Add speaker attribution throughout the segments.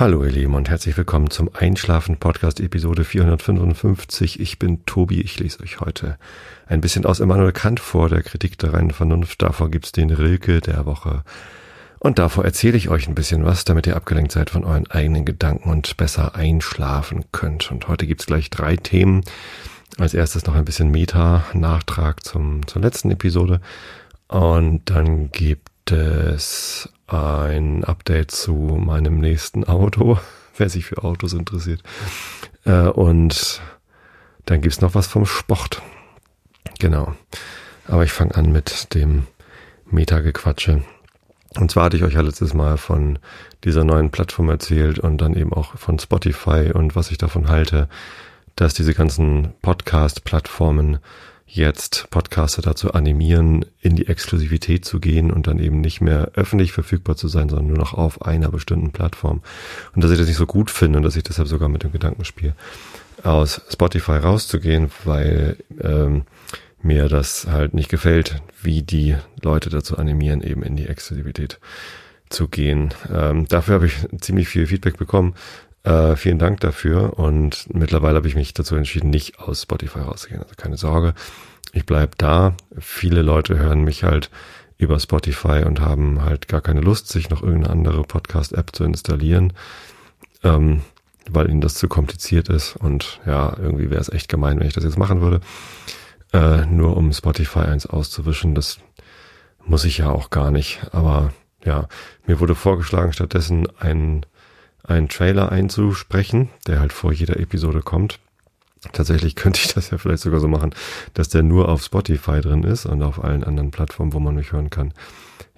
Speaker 1: Hallo ihr Lieben und herzlich willkommen zum Einschlafen Podcast Episode 455. Ich bin Tobi, ich lese euch heute ein bisschen aus Immanuel Kant vor, der Kritik der reinen Vernunft. Davor gibt's den Rilke der Woche. Und davor erzähle ich euch ein bisschen was, damit ihr abgelenkt seid von euren eigenen Gedanken und besser einschlafen könnt. Und heute gibt's gleich drei Themen. Als erstes noch ein bisschen Meta-Nachtrag zum, zur letzten Episode. Und dann gibt es ein Update zu meinem nächsten Auto, wer sich für Autos interessiert. Äh, und dann gibt's noch was vom Sport. Genau. Aber ich fange an mit dem Meta-Gequatsche. Und zwar hatte ich euch ja letztes Mal von dieser neuen Plattform erzählt und dann eben auch von Spotify und was ich davon halte, dass diese ganzen Podcast-Plattformen jetzt Podcaster dazu animieren, in die Exklusivität zu gehen und dann eben nicht mehr öffentlich verfügbar zu sein, sondern nur noch auf einer bestimmten Plattform. Und dass ich das nicht so gut finde und dass ich deshalb sogar mit dem Gedanken spiele, aus Spotify rauszugehen, weil ähm, mir das halt nicht gefällt, wie die Leute dazu animieren, eben in die Exklusivität zu gehen. Ähm, dafür habe ich ziemlich viel Feedback bekommen. Äh, vielen Dank dafür und mittlerweile habe ich mich dazu entschieden, nicht aus Spotify rauszugehen. Also keine Sorge, ich bleib da. Viele Leute hören mich halt über Spotify und haben halt gar keine Lust, sich noch irgendeine andere Podcast-App zu installieren, ähm, weil ihnen das zu kompliziert ist. Und ja, irgendwie wäre es echt gemein, wenn ich das jetzt machen würde, äh, nur um Spotify eins auszuwischen. Das muss ich ja auch gar nicht. Aber ja, mir wurde vorgeschlagen, stattdessen ein einen Trailer einzusprechen, der halt vor jeder Episode kommt. Tatsächlich könnte ich das ja vielleicht sogar so machen, dass der nur auf Spotify drin ist und auf allen anderen Plattformen, wo man mich hören kann,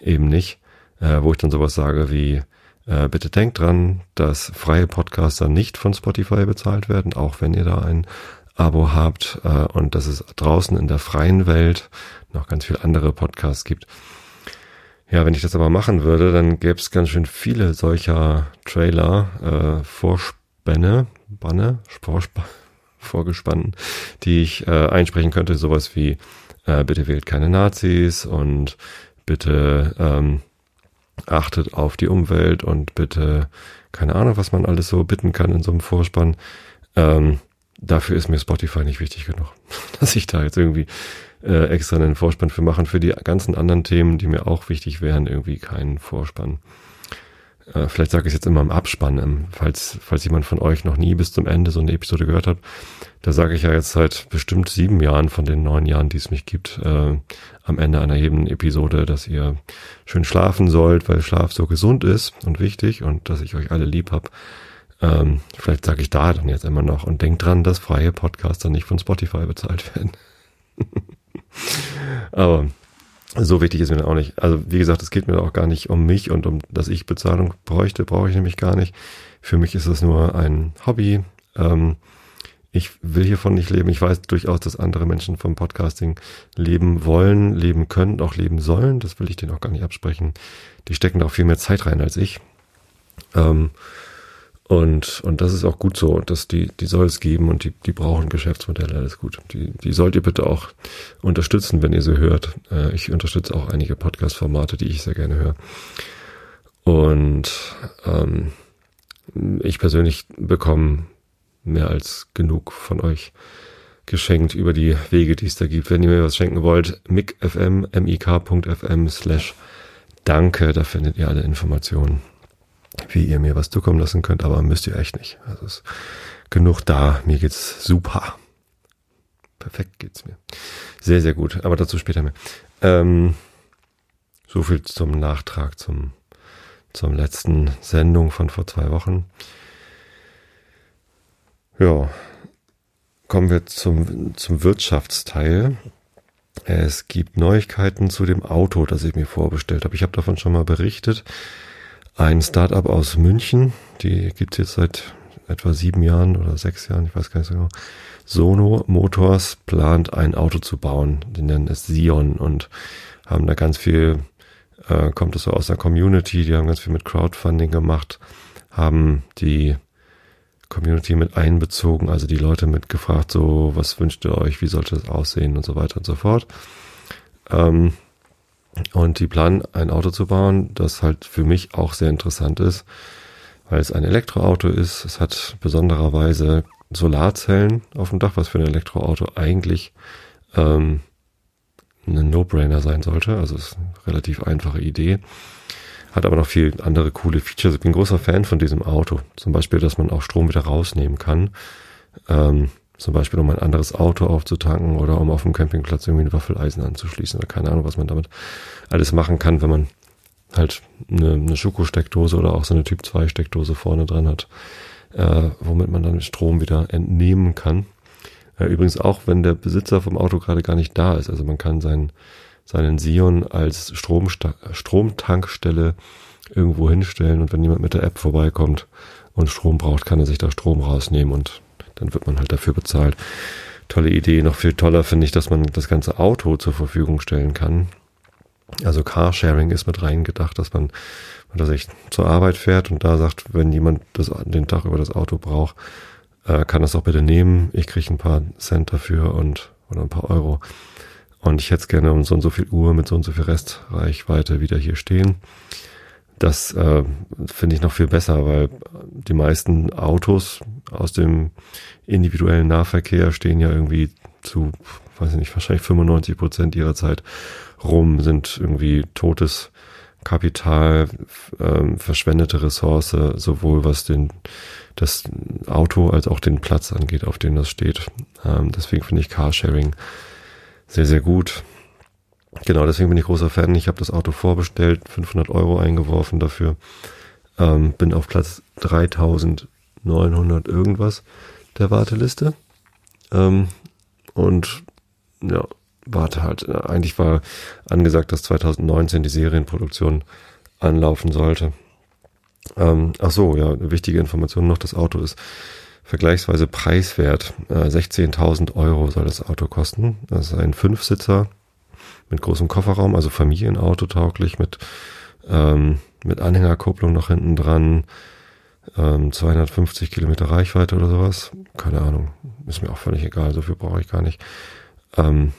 Speaker 1: eben nicht. Äh, wo ich dann sowas sage wie, äh, bitte denkt dran, dass freie Podcaster nicht von Spotify bezahlt werden, auch wenn ihr da ein Abo habt äh, und dass es draußen in der freien Welt noch ganz viele andere Podcasts gibt, ja, wenn ich das aber machen würde, dann gäbe es ganz schön viele solcher Trailer, äh, Vorspänne, Banne, Vorsp Vorgespannen, die ich äh, einsprechen könnte, sowas wie äh, bitte wählt keine Nazis und bitte ähm, achtet auf die Umwelt und bitte keine Ahnung, was man alles so bitten kann in so einem Vorspann. Ähm, dafür ist mir Spotify nicht wichtig genug, dass ich da jetzt irgendwie äh, extra einen Vorspann für machen. Für die ganzen anderen Themen, die mir auch wichtig wären, irgendwie keinen Vorspann. Äh, vielleicht sage ich jetzt immer im Abspann, ähm, falls, falls jemand von euch noch nie bis zum Ende so eine Episode gehört hat. Da sage ich ja jetzt seit bestimmt sieben Jahren von den neun Jahren, die es mich gibt, äh, am Ende einer jeden Episode, dass ihr schön schlafen sollt, weil Schlaf so gesund ist und wichtig und dass ich euch alle lieb hab. Ähm, vielleicht sage ich da dann jetzt immer noch und denkt dran, dass freie Podcaster nicht von Spotify bezahlt werden. Aber so wichtig ist mir dann auch nicht. Also wie gesagt, es geht mir auch gar nicht um mich und um, dass ich Bezahlung bräuchte, brauche ich nämlich gar nicht. Für mich ist es nur ein Hobby. Ähm, ich will hiervon nicht leben. Ich weiß durchaus, dass andere Menschen vom Podcasting leben wollen, leben können, auch leben sollen. Das will ich denen auch gar nicht absprechen. Die stecken da auch viel mehr Zeit rein als ich. Ähm, und, und das ist auch gut so. dass die, die soll es geben und die, die brauchen Geschäftsmodelle, alles gut. Die, die sollt ihr bitte auch unterstützen, wenn ihr sie hört. Äh, ich unterstütze auch einige Podcast-Formate, die ich sehr gerne höre. Und ähm, ich persönlich bekomme mehr als genug von euch geschenkt über die Wege, die es da gibt. Wenn ihr mir was schenken wollt, micfm, mik.fm slash danke, da findet ihr alle Informationen wie ihr mir was zukommen lassen könnt, aber müsst ihr echt nicht. Also ist genug da. Mir geht's super. Perfekt geht's mir. Sehr, sehr gut. Aber dazu später mehr. Ähm, so viel zum Nachtrag zum, zum letzten Sendung von vor zwei Wochen. Ja. Kommen wir zum, zum Wirtschaftsteil. Es gibt Neuigkeiten zu dem Auto, das ich mir vorbestellt habe. Ich habe davon schon mal berichtet ein Startup aus München, die gibt's jetzt seit etwa sieben Jahren oder sechs Jahren, ich weiß gar nicht so genau. Sono Motors plant ein Auto zu bauen, die nennen es Sion und haben da ganz viel, äh, kommt es so aus der Community, die haben ganz viel mit Crowdfunding gemacht, haben die Community mit einbezogen, also die Leute mit gefragt, so, was wünscht ihr euch, wie sollte es aussehen und so weiter und so fort. Ähm, und die planen, ein Auto zu bauen, das halt für mich auch sehr interessant ist, weil es ein Elektroauto ist. Es hat besondererweise Solarzellen auf dem Dach, was für ein Elektroauto eigentlich ähm, ein No-Brainer sein sollte. Also ist eine relativ einfache Idee. Hat aber noch viel andere coole Features. Ich bin großer Fan von diesem Auto. Zum Beispiel, dass man auch Strom wieder rausnehmen kann. Ähm, zum Beispiel, um ein anderes Auto aufzutanken oder um auf dem Campingplatz irgendwie ein Waffeleisen anzuschließen oder keine Ahnung, was man damit alles machen kann, wenn man halt eine, eine Schokosteckdose oder auch so eine Typ 2 Steckdose vorne dran hat, äh, womit man dann Strom wieder entnehmen kann. Äh, übrigens auch, wenn der Besitzer vom Auto gerade gar nicht da ist. Also man kann seinen, seinen Sion als Stromtankstelle irgendwo hinstellen und wenn jemand mit der App vorbeikommt und Strom braucht, kann er sich da Strom rausnehmen und dann wird man halt dafür bezahlt. Tolle Idee. Noch viel toller finde ich, dass man das ganze Auto zur Verfügung stellen kann. Also Carsharing ist mit reingedacht, dass man, dass ich zur Arbeit fährt und da sagt, wenn jemand das, den Tag über das Auto braucht, äh, kann das auch bitte nehmen. Ich kriege ein paar Cent dafür und oder ein paar Euro. Und ich hätte es gerne um so und so viel Uhr mit so und so viel Restreichweite wieder hier stehen. Das äh, finde ich noch viel besser, weil die meisten Autos aus dem individuellen Nahverkehr stehen ja irgendwie zu, weiß ich nicht, wahrscheinlich 95 Prozent ihrer Zeit rum, sind irgendwie totes Kapital, äh, verschwendete Ressource, sowohl was den das Auto als auch den Platz angeht, auf dem das steht. Ähm, deswegen finde ich Carsharing sehr, sehr gut. Genau, deswegen bin ich großer Fan. Ich habe das Auto vorbestellt, 500 Euro eingeworfen dafür. Ähm, bin auf Platz 3900 irgendwas der Warteliste. Ähm, und ja, warte halt. Eigentlich war angesagt, dass 2019 die Serienproduktion anlaufen sollte. Ähm, ach so, ja, wichtige Information noch, das Auto ist vergleichsweise preiswert. Äh, 16.000 Euro soll das Auto kosten. Das ist ein Fünfsitzer mit großem Kofferraum, also Familienauto tauglich, mit, ähm, mit Anhängerkupplung noch hinten dran, ähm, 250 Kilometer Reichweite oder sowas. Keine Ahnung, ist mir auch völlig egal, so viel brauche ich gar nicht. Ähm,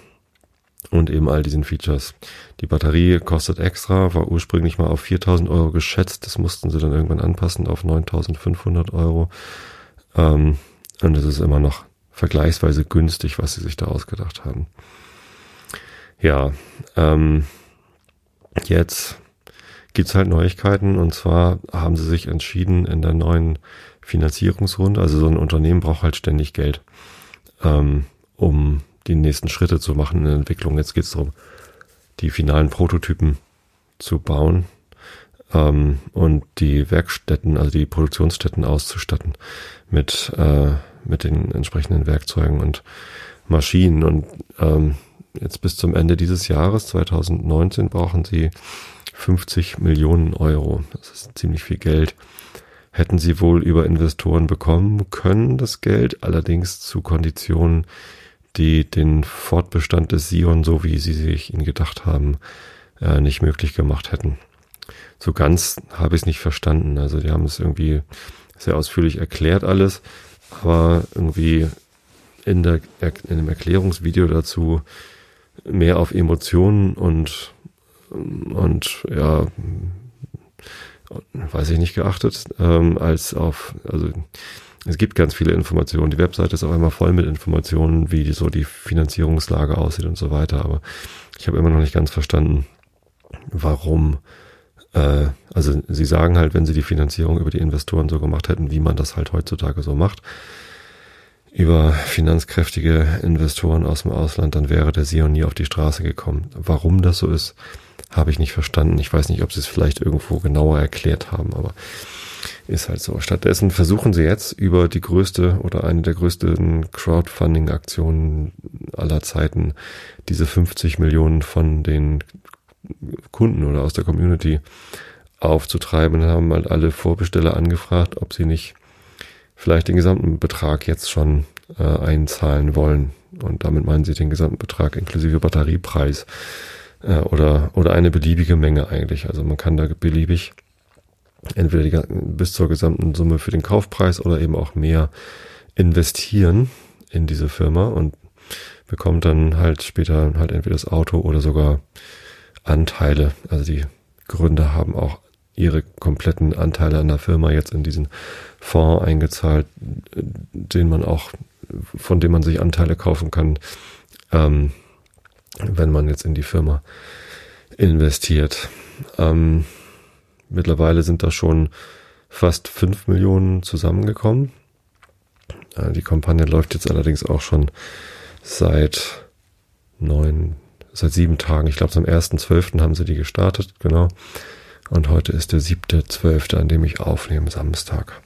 Speaker 1: und eben all diesen Features. Die Batterie kostet extra, war ursprünglich mal auf 4000 Euro geschätzt, das mussten sie dann irgendwann anpassen auf 9500 Euro. Ähm, und es ist immer noch vergleichsweise günstig, was sie sich da ausgedacht haben. Ja, ähm, jetzt gibt's halt Neuigkeiten und zwar haben sie sich entschieden in der neuen Finanzierungsrunde, also so ein Unternehmen braucht halt ständig Geld, ähm, um die nächsten Schritte zu machen in der Entwicklung. Jetzt geht's darum, die finalen Prototypen zu bauen ähm, und die Werkstätten, also die Produktionsstätten auszustatten mit, äh, mit den entsprechenden Werkzeugen und Maschinen. Und ähm, jetzt bis zum Ende dieses Jahres, 2019, brauchen sie 50 Millionen Euro. Das ist ziemlich viel Geld. Hätten sie wohl über Investoren bekommen können, das Geld, allerdings zu Konditionen, die den Fortbestand des Sion, so wie sie sich ihn gedacht haben, äh, nicht möglich gemacht hätten. So ganz habe ich es nicht verstanden. Also die haben es irgendwie sehr ausführlich erklärt alles, aber irgendwie in, der, in dem Erklärungsvideo dazu mehr auf Emotionen und, und ja, weiß ich nicht geachtet, ähm, als auf, also es gibt ganz viele Informationen. Die Webseite ist auch einmal voll mit Informationen, wie so die Finanzierungslage aussieht und so weiter. Aber ich habe immer noch nicht ganz verstanden, warum. Äh, also sie sagen halt, wenn sie die Finanzierung über die Investoren so gemacht hätten, wie man das halt heutzutage so macht, über finanzkräftige Investoren aus dem Ausland, dann wäre der Sion nie auf die Straße gekommen. Warum das so ist, habe ich nicht verstanden. Ich weiß nicht, ob sie es vielleicht irgendwo genauer erklärt haben, aber ist halt so. Stattdessen versuchen sie jetzt über die größte oder eine der größten Crowdfunding-Aktionen aller Zeiten diese 50 Millionen von den Kunden oder aus der Community aufzutreiben und haben halt alle Vorbesteller angefragt, ob sie nicht vielleicht den gesamten Betrag jetzt schon äh, einzahlen wollen. Und damit meinen sie den gesamten Betrag inklusive Batteriepreis äh, oder, oder eine beliebige Menge eigentlich. Also man kann da beliebig entweder die, bis zur gesamten Summe für den Kaufpreis oder eben auch mehr investieren in diese Firma und bekommt dann halt später halt entweder das Auto oder sogar Anteile. Also die Gründer haben auch ihre kompletten Anteile an der Firma jetzt in diesen Fonds eingezahlt, den man auch, von dem man sich Anteile kaufen kann, ähm, wenn man jetzt in die Firma investiert. Ähm, mittlerweile sind da schon fast fünf Millionen zusammengekommen. Äh, die Kampagne läuft jetzt allerdings auch schon seit neun, seit sieben Tagen. Ich glaube, am 1.12. haben sie die gestartet, genau. Und heute ist der siebte, zwölfte, an dem ich aufnehme, Samstag.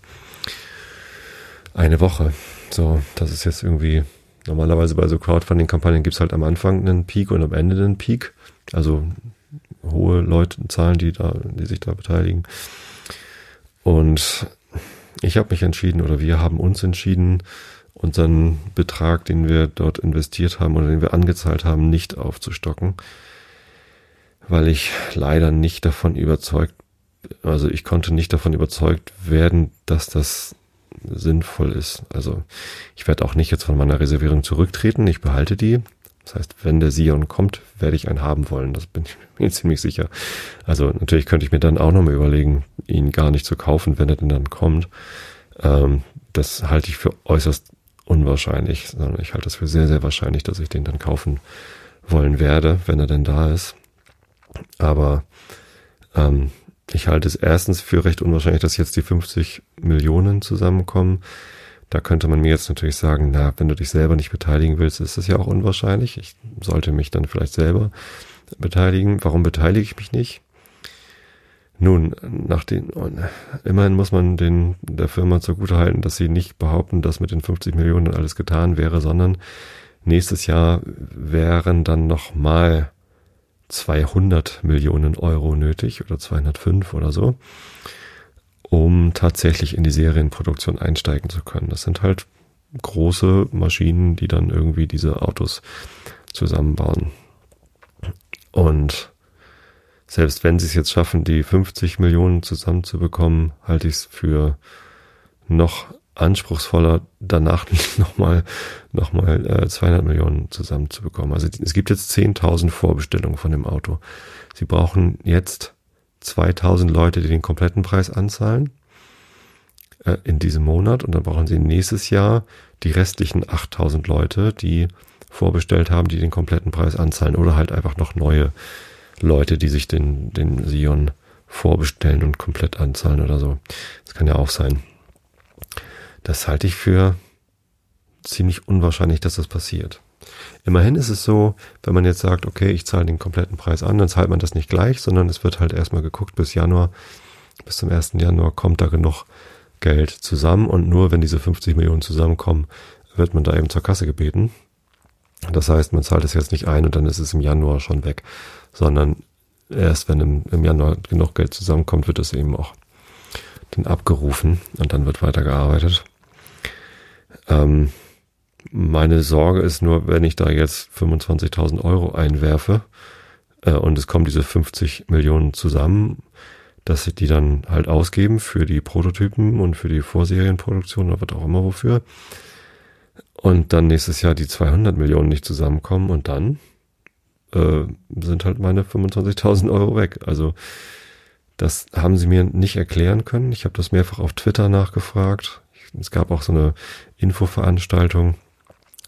Speaker 1: Eine Woche. So, das ist jetzt irgendwie, normalerweise bei so Crowdfunding-Kampagnen gibt's halt am Anfang einen Peak und am Ende einen Peak. Also hohe Leute, Zahlen, die da, die sich da beteiligen. Und ich habe mich entschieden oder wir haben uns entschieden, unseren Betrag, den wir dort investiert haben oder den wir angezahlt haben, nicht aufzustocken, weil ich leider nicht davon überzeugt, also ich konnte nicht davon überzeugt werden, dass das sinnvoll ist. Also ich werde auch nicht jetzt von meiner Reservierung zurücktreten, ich behalte die. Das heißt, wenn der Sion kommt, werde ich einen haben wollen. Das bin ich mir ziemlich sicher. Also natürlich könnte ich mir dann auch nochmal überlegen, ihn gar nicht zu kaufen, wenn er denn dann kommt. Ähm, das halte ich für äußerst unwahrscheinlich, sondern ich halte es für sehr, sehr wahrscheinlich, dass ich den dann kaufen wollen werde, wenn er denn da ist. Aber ähm, ich halte es erstens für recht unwahrscheinlich, dass jetzt die 50 Millionen zusammenkommen. Da könnte man mir jetzt natürlich sagen, na, wenn du dich selber nicht beteiligen willst, ist das ja auch unwahrscheinlich. Ich sollte mich dann vielleicht selber beteiligen. Warum beteilige ich mich nicht? Nun, nach den, immerhin muss man den, der Firma zugute halten, dass sie nicht behaupten, dass mit den 50 Millionen alles getan wäre, sondern nächstes Jahr wären dann nochmal 200 Millionen Euro nötig oder 205 oder so, um tatsächlich in die Serienproduktion einsteigen zu können. Das sind halt große Maschinen, die dann irgendwie diese Autos zusammenbauen. Und selbst wenn sie es jetzt schaffen, die 50 Millionen zusammenzubekommen, halte ich es für noch anspruchsvoller, danach nochmal noch mal, äh, 200 Millionen zusammenzubekommen. Also es gibt jetzt 10.000 Vorbestellungen von dem Auto. Sie brauchen jetzt 2.000 Leute, die den kompletten Preis anzahlen äh, in diesem Monat und dann brauchen sie nächstes Jahr die restlichen 8.000 Leute, die vorbestellt haben, die den kompletten Preis anzahlen oder halt einfach noch neue Leute, die sich den, den Sion vorbestellen und komplett anzahlen oder so. Das kann ja auch sein. Das halte ich für ziemlich unwahrscheinlich, dass das passiert. Immerhin ist es so, wenn man jetzt sagt, okay, ich zahle den kompletten Preis an, dann zahlt man das nicht gleich, sondern es wird halt erstmal geguckt bis Januar, bis zum 1. Januar kommt da genug Geld zusammen und nur wenn diese 50 Millionen zusammenkommen, wird man da eben zur Kasse gebeten. Das heißt, man zahlt es jetzt nicht ein und dann ist es im Januar schon weg, sondern erst wenn im, im Januar genug Geld zusammenkommt, wird es eben auch dann abgerufen und dann wird weitergearbeitet. Ähm, meine Sorge ist nur, wenn ich da jetzt 25.000 Euro einwerfe äh, und es kommen diese 50 Millionen zusammen, dass sie die dann halt ausgeben für die Prototypen und für die Vorserienproduktion oder was auch immer wofür. Und dann nächstes Jahr die 200 Millionen nicht zusammenkommen und dann äh, sind halt meine 25.000 Euro weg. Also das haben sie mir nicht erklären können. Ich habe das mehrfach auf Twitter nachgefragt. Es gab auch so eine Infoveranstaltung,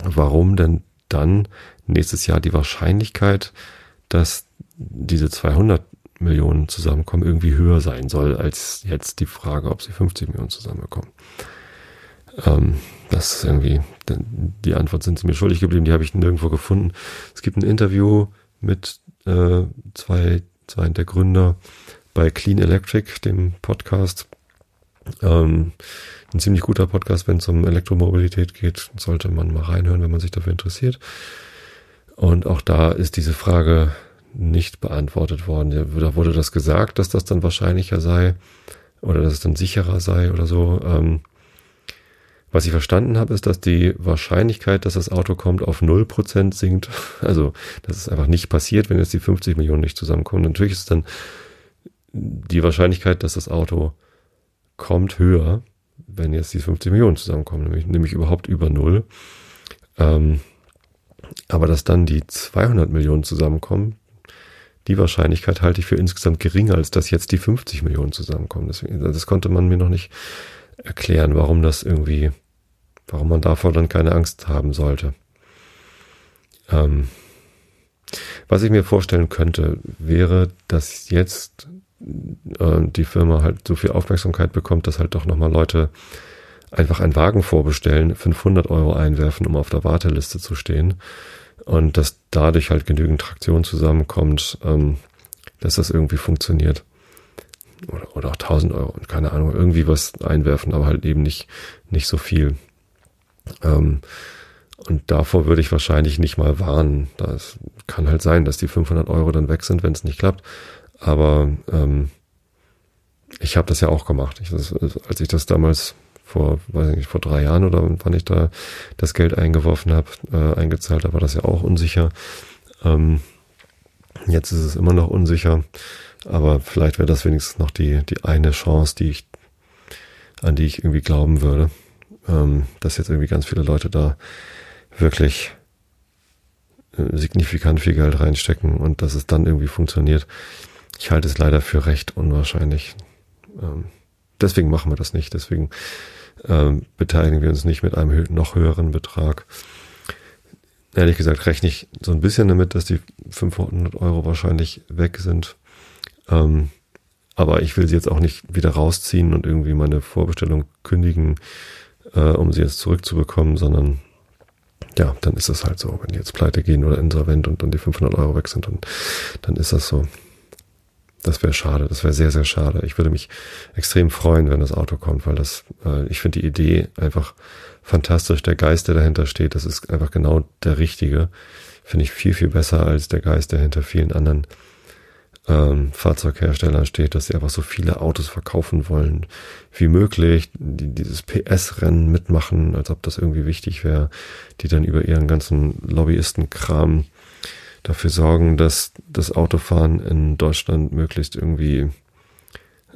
Speaker 1: warum denn dann nächstes Jahr die Wahrscheinlichkeit, dass diese 200 Millionen zusammenkommen, irgendwie höher sein soll als jetzt die Frage, ob sie 50 Millionen zusammenbekommen. Ähm, das ist irgendwie, die Antwort sind sie mir schuldig geblieben, die habe ich nirgendwo gefunden. Es gibt ein Interview mit äh, zwei, zwei der Gründer bei Clean Electric, dem Podcast. Ähm, ein ziemlich guter Podcast, wenn es um Elektromobilität geht, sollte man mal reinhören, wenn man sich dafür interessiert. Und auch da ist diese Frage nicht beantwortet worden. Da wurde das gesagt, dass das dann wahrscheinlicher sei oder dass es dann sicherer sei oder so. Ähm, was ich verstanden habe, ist, dass die Wahrscheinlichkeit, dass das Auto kommt, auf 0% sinkt. Also, dass es einfach nicht passiert, wenn jetzt die 50 Millionen nicht zusammenkommen. Natürlich ist dann die Wahrscheinlichkeit, dass das Auto kommt, höher, wenn jetzt die 50 Millionen zusammenkommen, nämlich, nämlich überhaupt über Null. Ähm, aber dass dann die 200 Millionen zusammenkommen, die Wahrscheinlichkeit halte ich für insgesamt geringer, als dass jetzt die 50 Millionen zusammenkommen. Deswegen, das konnte man mir noch nicht erklären, warum das irgendwie, warum man davor dann keine Angst haben sollte. Ähm, was ich mir vorstellen könnte, wäre, dass jetzt die Firma halt so viel Aufmerksamkeit bekommt, dass halt doch nochmal Leute einfach einen Wagen vorbestellen, 500 Euro einwerfen, um auf der Warteliste zu stehen und dass dadurch halt genügend Traktion zusammenkommt, ähm, dass das irgendwie funktioniert. Oder, oder auch 1000 Euro und keine Ahnung, irgendwie was einwerfen, aber halt eben nicht, nicht so viel. Ähm, und davor würde ich wahrscheinlich nicht mal warnen. Das kann halt sein, dass die 500 Euro dann weg sind, wenn es nicht klappt. Aber ähm, ich habe das ja auch gemacht. Ich, das, als ich das damals vor, weiß ich nicht, vor drei Jahren oder wann ich da das Geld eingeworfen habe, äh, eingezahlt habe, war das ja auch unsicher. Ähm, jetzt ist es immer noch unsicher, aber vielleicht wäre das wenigstens noch die, die eine Chance, die ich, an die ich irgendwie glauben würde, ähm, dass jetzt irgendwie ganz viele Leute da wirklich äh, signifikant viel Geld reinstecken und dass es dann irgendwie funktioniert. Ich halte es leider für recht unwahrscheinlich. Ähm, deswegen machen wir das nicht. Deswegen ähm, beteiligen wir uns nicht mit einem noch höheren Betrag. Ehrlich gesagt rechne ich so ein bisschen damit, dass die 500 Euro wahrscheinlich weg sind. Ähm, aber ich will sie jetzt auch nicht wieder rausziehen und irgendwie meine Vorbestellung kündigen, äh, um sie jetzt zurückzubekommen, sondern ja, dann ist es halt so. Wenn die jetzt pleite gehen oder insolvent und dann die 500 Euro weg sind, dann, dann ist das so. Das wäre schade, das wäre sehr, sehr schade. Ich würde mich extrem freuen, wenn das Auto kommt, weil das, äh, ich finde die Idee einfach fantastisch. Der Geist, der dahinter steht, das ist einfach genau der richtige. Finde ich viel, viel besser als der Geist, der hinter vielen anderen ähm, Fahrzeugherstellern steht, dass sie einfach so viele Autos verkaufen wollen wie möglich, die dieses PS-Rennen mitmachen, als ob das irgendwie wichtig wäre, die dann über ihren ganzen Lobbyistenkram dafür sorgen, dass das Autofahren in Deutschland möglichst irgendwie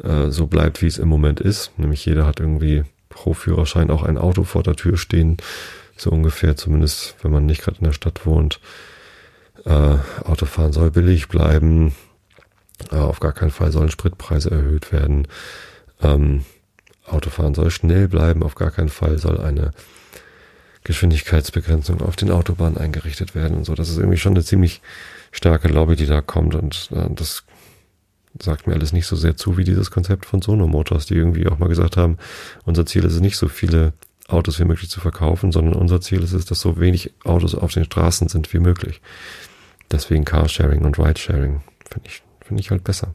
Speaker 1: äh, so bleibt, wie es im Moment ist. Nämlich jeder hat irgendwie pro Führerschein auch ein Auto vor der Tür stehen, so ungefähr, zumindest wenn man nicht gerade in der Stadt wohnt. Äh, Autofahren soll billig bleiben. Äh, auf gar keinen Fall sollen Spritpreise erhöht werden. Ähm, Autofahren soll schnell bleiben, auf gar keinen Fall soll eine Geschwindigkeitsbegrenzung auf den Autobahnen eingerichtet werden und so. Das ist irgendwie schon eine ziemlich starke Lobby, die da kommt und äh, das sagt mir alles nicht so sehr zu wie dieses Konzept von Sono Motors, die irgendwie auch mal gesagt haben, unser Ziel ist es nicht so viele Autos wie möglich zu verkaufen, sondern unser Ziel ist es, dass so wenig Autos auf den Straßen sind wie möglich. Deswegen Carsharing und Ridesharing finde ich, finde ich halt besser.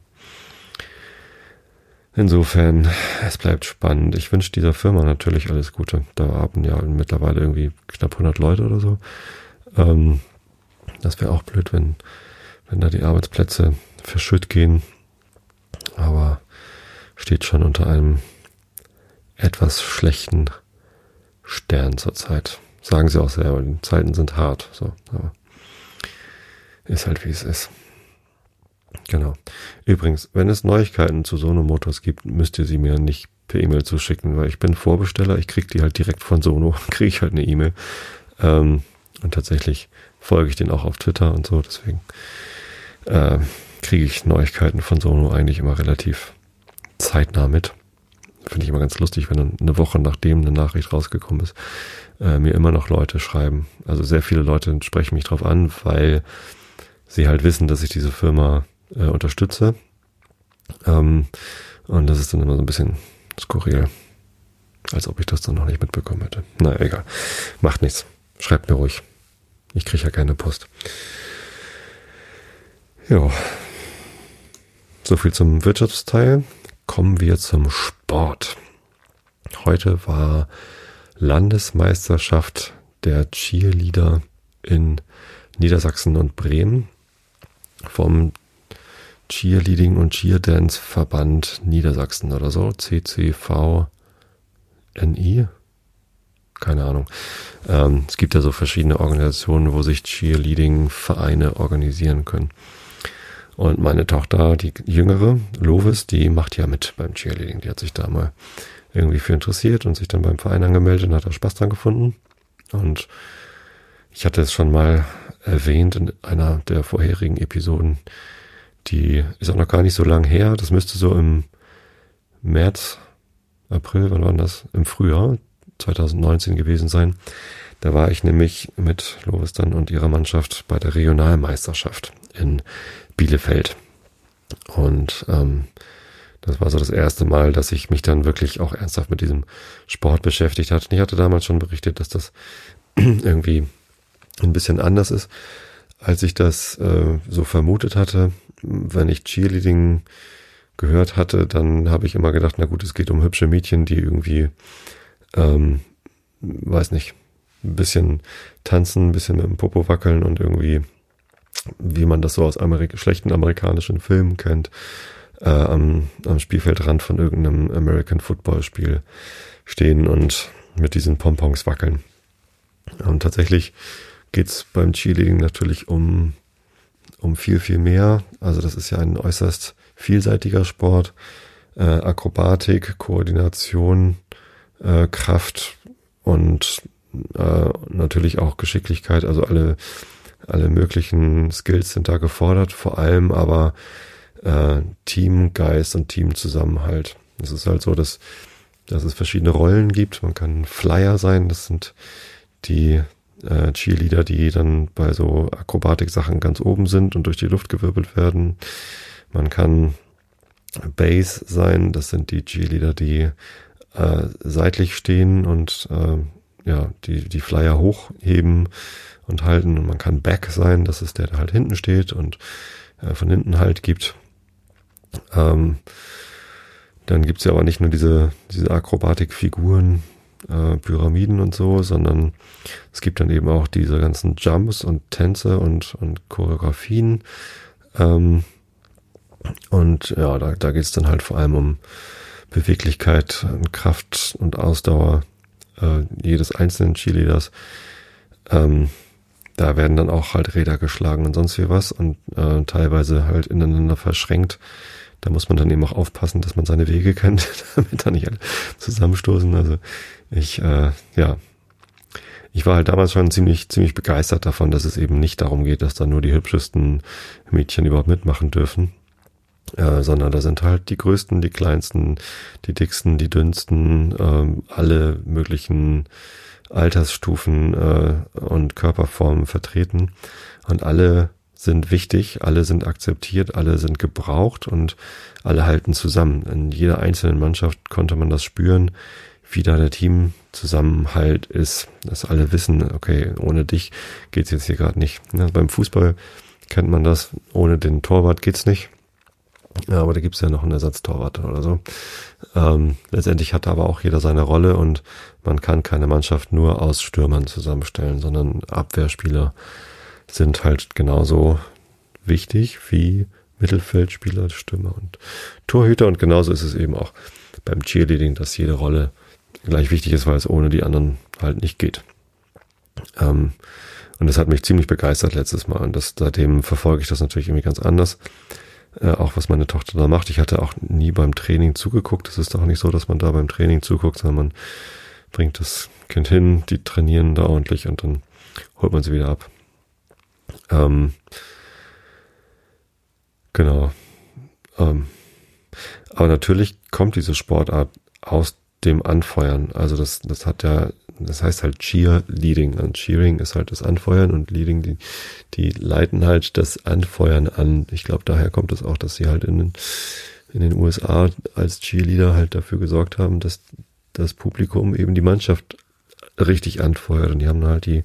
Speaker 1: Insofern, es bleibt spannend. Ich wünsche dieser Firma natürlich alles Gute. Da haben ja mittlerweile irgendwie knapp 100 Leute oder so. Ähm, das wäre auch blöd, wenn, wenn da die Arbeitsplätze verschütt gehen. Aber steht schon unter einem etwas schlechten Stern zurzeit. Sagen sie auch selber, die Zeiten sind hart. So, aber ist halt wie es ist. Genau. Übrigens, wenn es Neuigkeiten zu Sono Motors gibt, müsst ihr sie mir nicht per E-Mail zuschicken, weil ich bin Vorbesteller, ich krieg die halt direkt von Sono, kriege ich halt eine E-Mail. Ähm, und tatsächlich folge ich den auch auf Twitter und so, deswegen äh, kriege ich Neuigkeiten von Sono eigentlich immer relativ zeitnah mit. Finde ich immer ganz lustig, wenn dann eine Woche nachdem eine Nachricht rausgekommen ist, äh, mir immer noch Leute schreiben. Also sehr viele Leute sprechen mich drauf an, weil sie halt wissen, dass ich diese Firma äh, unterstütze. Ähm, und das ist dann immer so ein bisschen skurril. Als ob ich das dann noch nicht mitbekommen hätte. Na egal. Macht nichts. Schreibt mir ruhig. Ich kriege ja keine Post. Ja. So viel zum Wirtschaftsteil. Kommen wir zum Sport. Heute war Landesmeisterschaft der Cheerleader in Niedersachsen und Bremen vom Cheerleading und Cheerdance Verband Niedersachsen oder so, CCVNI. Keine Ahnung. Ähm, es gibt ja so verschiedene Organisationen, wo sich Cheerleading-Vereine organisieren können. Und meine Tochter, die jüngere, Lovis, die macht ja mit beim Cheerleading. Die hat sich da mal irgendwie für interessiert und sich dann beim Verein angemeldet und hat da Spaß dran gefunden. Und ich hatte es schon mal erwähnt in einer der vorherigen Episoden, die ist auch noch gar nicht so lang her. Das müsste so im März, April, wann war das? Im Frühjahr 2019 gewesen sein. Da war ich nämlich mit Lovis dann und ihrer Mannschaft bei der Regionalmeisterschaft in Bielefeld. Und ähm, das war so das erste Mal, dass ich mich dann wirklich auch ernsthaft mit diesem Sport beschäftigt hatte. Ich hatte damals schon berichtet, dass das irgendwie ein bisschen anders ist, als ich das äh, so vermutet hatte. Wenn ich Cheerleading gehört hatte, dann habe ich immer gedacht, na gut, es geht um hübsche Mädchen, die irgendwie, ähm, weiß nicht, ein bisschen tanzen, ein bisschen mit dem Popo wackeln und irgendwie, wie man das so aus Amerik schlechten amerikanischen Filmen kennt, äh, am, am Spielfeldrand von irgendeinem American Football Spiel stehen und mit diesen Pompons wackeln. Und tatsächlich geht's beim Cheerleading natürlich um, um viel, viel mehr. Also das ist ja ein äußerst vielseitiger Sport. Äh, Akrobatik, Koordination, äh, Kraft und äh, natürlich auch Geschicklichkeit. Also alle, alle möglichen Skills sind da gefordert. Vor allem aber äh, Teamgeist und Teamzusammenhalt. Es ist halt so, dass, dass es verschiedene Rollen gibt. Man kann Flyer sein, das sind die äh, Cheerleader, die dann bei so Akrobatik-Sachen ganz oben sind und durch die Luft gewirbelt werden. Man kann Base sein, das sind die Cheerleader, die äh, seitlich stehen und äh, ja, die, die Flyer hochheben und halten. Und man kann Back sein, das ist der, der halt hinten steht und äh, von hinten halt gibt. Ähm, dann gibt's ja aber nicht nur diese, diese Akrobatikfiguren, äh, Pyramiden und so, sondern es gibt dann eben auch diese ganzen Jumps und Tänze und, und Choreografien. Ähm, und ja, da, da geht es dann halt vor allem um Beweglichkeit, Kraft und Ausdauer äh, jedes einzelnen Cheerleaders. Ähm, da werden dann auch halt Räder geschlagen und sonst wie was und äh, teilweise halt ineinander verschränkt. Da muss man dann eben auch aufpassen, dass man seine Wege kennt, damit da nicht alle zusammenstoßen. Also ich, äh, ja, ich war halt damals schon ziemlich, ziemlich begeistert davon, dass es eben nicht darum geht, dass da nur die hübschesten Mädchen überhaupt mitmachen dürfen, äh, sondern da sind halt die größten, die kleinsten, die dicksten, die dünnsten, ähm, alle möglichen Altersstufen äh, und Körperformen vertreten und alle sind wichtig, alle sind akzeptiert, alle sind gebraucht und alle halten zusammen. In jeder einzelnen Mannschaft konnte man das spüren, wie da der Teamzusammenhalt ist, dass alle wissen, okay, ohne dich geht's jetzt hier gerade nicht. Ja, beim Fußball kennt man das, ohne den Torwart geht's nicht. Ja, aber da gibt's ja noch einen Ersatztorwart oder so. Ähm, letztendlich hat aber auch jeder seine Rolle und man kann keine Mannschaft nur aus Stürmern zusammenstellen, sondern Abwehrspieler sind halt genauso wichtig wie Mittelfeldspieler, Stürmer und Torhüter. Und genauso ist es eben auch beim Cheerleading, dass jede Rolle gleich wichtig ist, weil es ohne die anderen halt nicht geht. Ähm, und das hat mich ziemlich begeistert letztes Mal. Und das, seitdem verfolge ich das natürlich irgendwie ganz anders. Äh, auch was meine Tochter da macht. Ich hatte auch nie beim Training zugeguckt. Es ist doch nicht so, dass man da beim Training zuguckt, sondern man bringt das Kind hin, die trainieren da ordentlich und dann holt man sie wieder ab. Ähm, genau. Ähm, aber natürlich kommt diese Sportart aus dem Anfeuern. Also das, das hat ja, das heißt halt Cheerleading. Und Cheering ist halt das Anfeuern und Leading, die, die leiten halt das Anfeuern an. Ich glaube, daher kommt es auch, dass sie halt in den, in den USA als Cheerleader halt dafür gesorgt haben, dass das Publikum eben die Mannschaft richtig anfeuert. Und die haben halt die,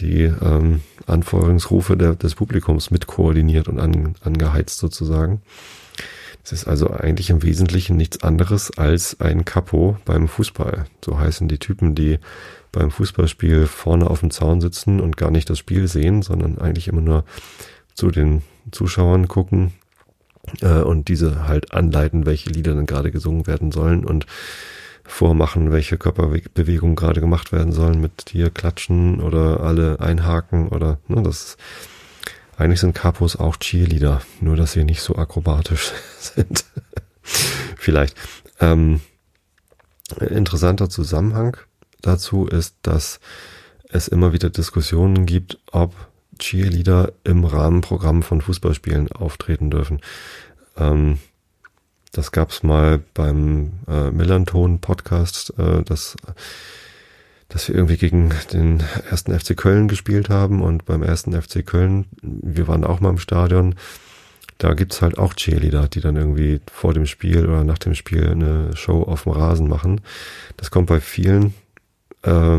Speaker 1: die ähm, Anfeuerungsrufe der, des Publikums mit koordiniert und an, angeheizt sozusagen. Es ist also eigentlich im Wesentlichen nichts anderes als ein Capo beim Fußball. So heißen die Typen, die beim Fußballspiel vorne auf dem Zaun sitzen und gar nicht das Spiel sehen, sondern eigentlich immer nur zu den Zuschauern gucken äh, und diese halt anleiten, welche Lieder dann gerade gesungen werden sollen und vormachen, welche Körperbewegungen gerade gemacht werden sollen mit hier klatschen oder alle einhaken oder ne, das eigentlich sind Capos auch Cheerleader, nur dass sie nicht so akrobatisch sind. Vielleicht. Ähm, interessanter Zusammenhang dazu ist, dass es immer wieder Diskussionen gibt, ob Cheerleader im Rahmenprogramm von Fußballspielen auftreten dürfen. Ähm, das gab's mal beim äh, Millanton-Podcast, äh, dass, dass wir irgendwie gegen den ersten FC Köln gespielt haben und beim ersten FC Köln, wir waren auch mal im Stadion, da gibt's halt auch Cheerleader, die dann irgendwie vor dem Spiel oder nach dem Spiel eine Show auf dem Rasen machen. Das kommt bei vielen äh,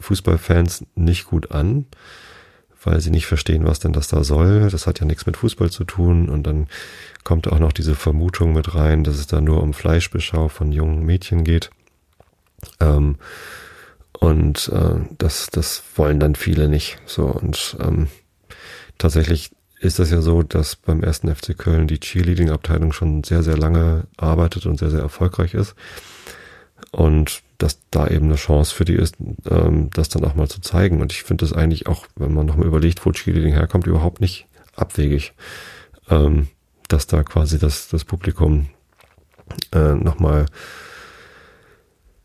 Speaker 1: Fußballfans nicht gut an weil sie nicht verstehen, was denn das da soll. Das hat ja nichts mit Fußball zu tun. Und dann kommt auch noch diese Vermutung mit rein, dass es da nur um Fleischbeschau von jungen Mädchen geht. Ähm, und äh, das, das wollen dann viele nicht. So und ähm, tatsächlich ist das ja so, dass beim ersten FC Köln die Cheerleading-Abteilung schon sehr, sehr lange arbeitet und sehr, sehr erfolgreich ist. Und dass da eben eine Chance für die ist, ähm, das dann auch mal zu zeigen. Und ich finde das eigentlich auch, wenn man nochmal überlegt, wo Cheerleading herkommt, überhaupt nicht abwegig, ähm, dass da quasi das, das Publikum äh, nochmal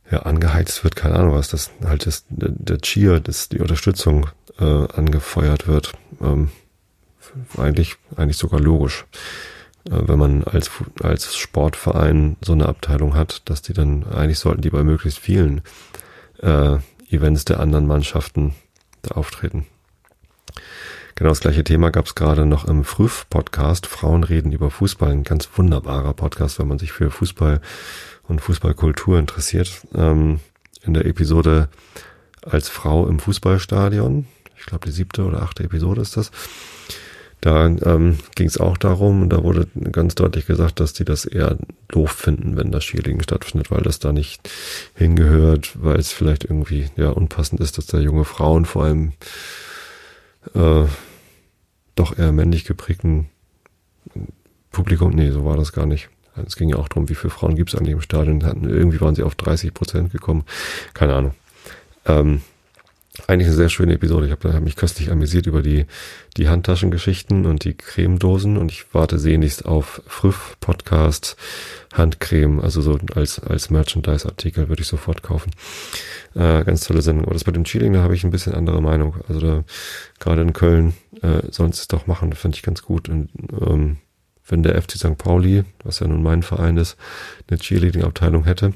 Speaker 1: ja, angeheizt wird, keine Ahnung was, dass halt das, der Cheer, das, die Unterstützung äh, angefeuert wird. Ähm, eigentlich, eigentlich sogar logisch. Äh, wenn man als, als Sportverein so eine Abteilung hat, dass die dann, eigentlich sollten die bei möglichst vielen äh, Events der anderen Mannschaften da auftreten. Genau das gleiche Thema gab es gerade noch im Früff-Podcast. Frauen reden über Fußball. Ein ganz wunderbarer Podcast, wenn man sich für Fußball und Fußballkultur interessiert. Ähm, in der Episode als Frau im Fußballstadion, ich glaube die siebte oder achte Episode ist das, da ähm, ging es auch darum, und da wurde ganz deutlich gesagt, dass die das eher doof finden, wenn das Cheerleading stattfindet, weil das da nicht hingehört, weil es vielleicht irgendwie ja unpassend ist, dass da junge Frauen vor allem äh, doch eher männlich geprägten Publikum, nee, so war das gar nicht. Es ging ja auch darum, wie viele Frauen gibt es eigentlich im Stadion. Irgendwie waren sie auf 30 Prozent gekommen. Keine Ahnung. Ähm, eigentlich eine sehr schöne Episode. Ich habe hab mich köstlich amüsiert über die, die Handtaschengeschichten und die Cremedosen und ich warte sehnlichst auf Früff Podcast Handcreme, also so als, als Merchandise-Artikel würde ich sofort kaufen. Äh, ganz tolle Sendung. Aber das bei dem Cheating, da habe ich ein bisschen andere Meinung. Also da, gerade in Köln, äh, es doch machen, finde ich ganz gut. Und ähm, wenn der FC St. Pauli, was ja nun mein Verein ist, eine Cheerleading-Abteilung hätte,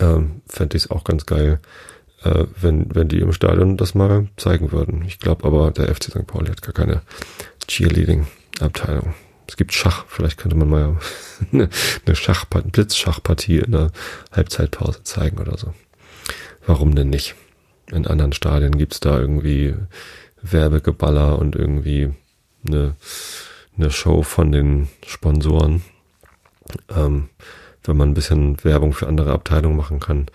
Speaker 1: ähm, fände ich es auch ganz geil, äh, wenn, wenn die im Stadion das mal zeigen würden. Ich glaube aber, der FC St. Pauli hat gar keine Cheerleading-Abteilung. Es gibt Schach, vielleicht könnte man mal eine, Schachpartie, Blitzschachpartie in der Halbzeitpause zeigen oder so. Warum denn nicht? In anderen Stadien gibt's da irgendwie Werbegeballer und irgendwie eine, eine Show von den Sponsoren. Ähm, wenn man ein bisschen Werbung für andere Abteilungen machen kann,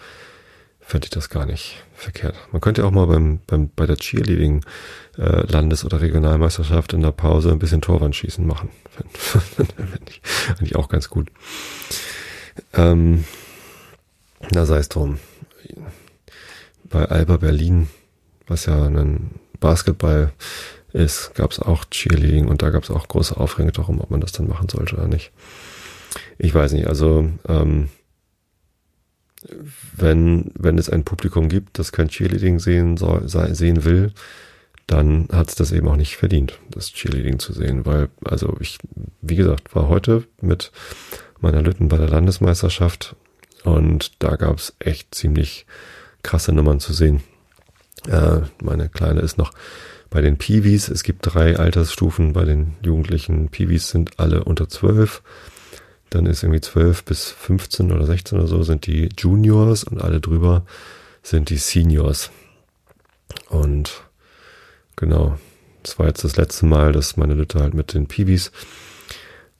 Speaker 1: fände ich das gar nicht verkehrt. Man könnte auch mal beim, beim bei der Cheerleading äh, Landes- oder Regionalmeisterschaft in der Pause ein bisschen Torwandschießen machen. Fände ich eigentlich auch ganz gut. Ähm, na sei es drum. Bei Alba Berlin, was ja ein Basketball ist, gab es auch Cheerleading und da gab es auch große Aufregung darum, ob man das dann machen sollte oder nicht. Ich weiß nicht, also ähm, wenn, wenn es ein Publikum gibt, das kein Cheerleading sehen soll, sehen will, dann hat es das eben auch nicht verdient, das Cheerleading zu sehen, weil, also ich, wie gesagt, war heute mit meiner Lütten bei der Landesmeisterschaft und da gab es echt ziemlich krasse Nummern zu sehen. Äh, meine Kleine ist noch bei den Piwis. Es gibt drei Altersstufen bei den Jugendlichen. Piwis sind alle unter zwölf. Dann ist irgendwie 12 bis 15 oder 16 oder so sind die Juniors und alle drüber sind die Seniors. Und genau, das war jetzt das letzte Mal, dass meine Lütte halt mit den Pibis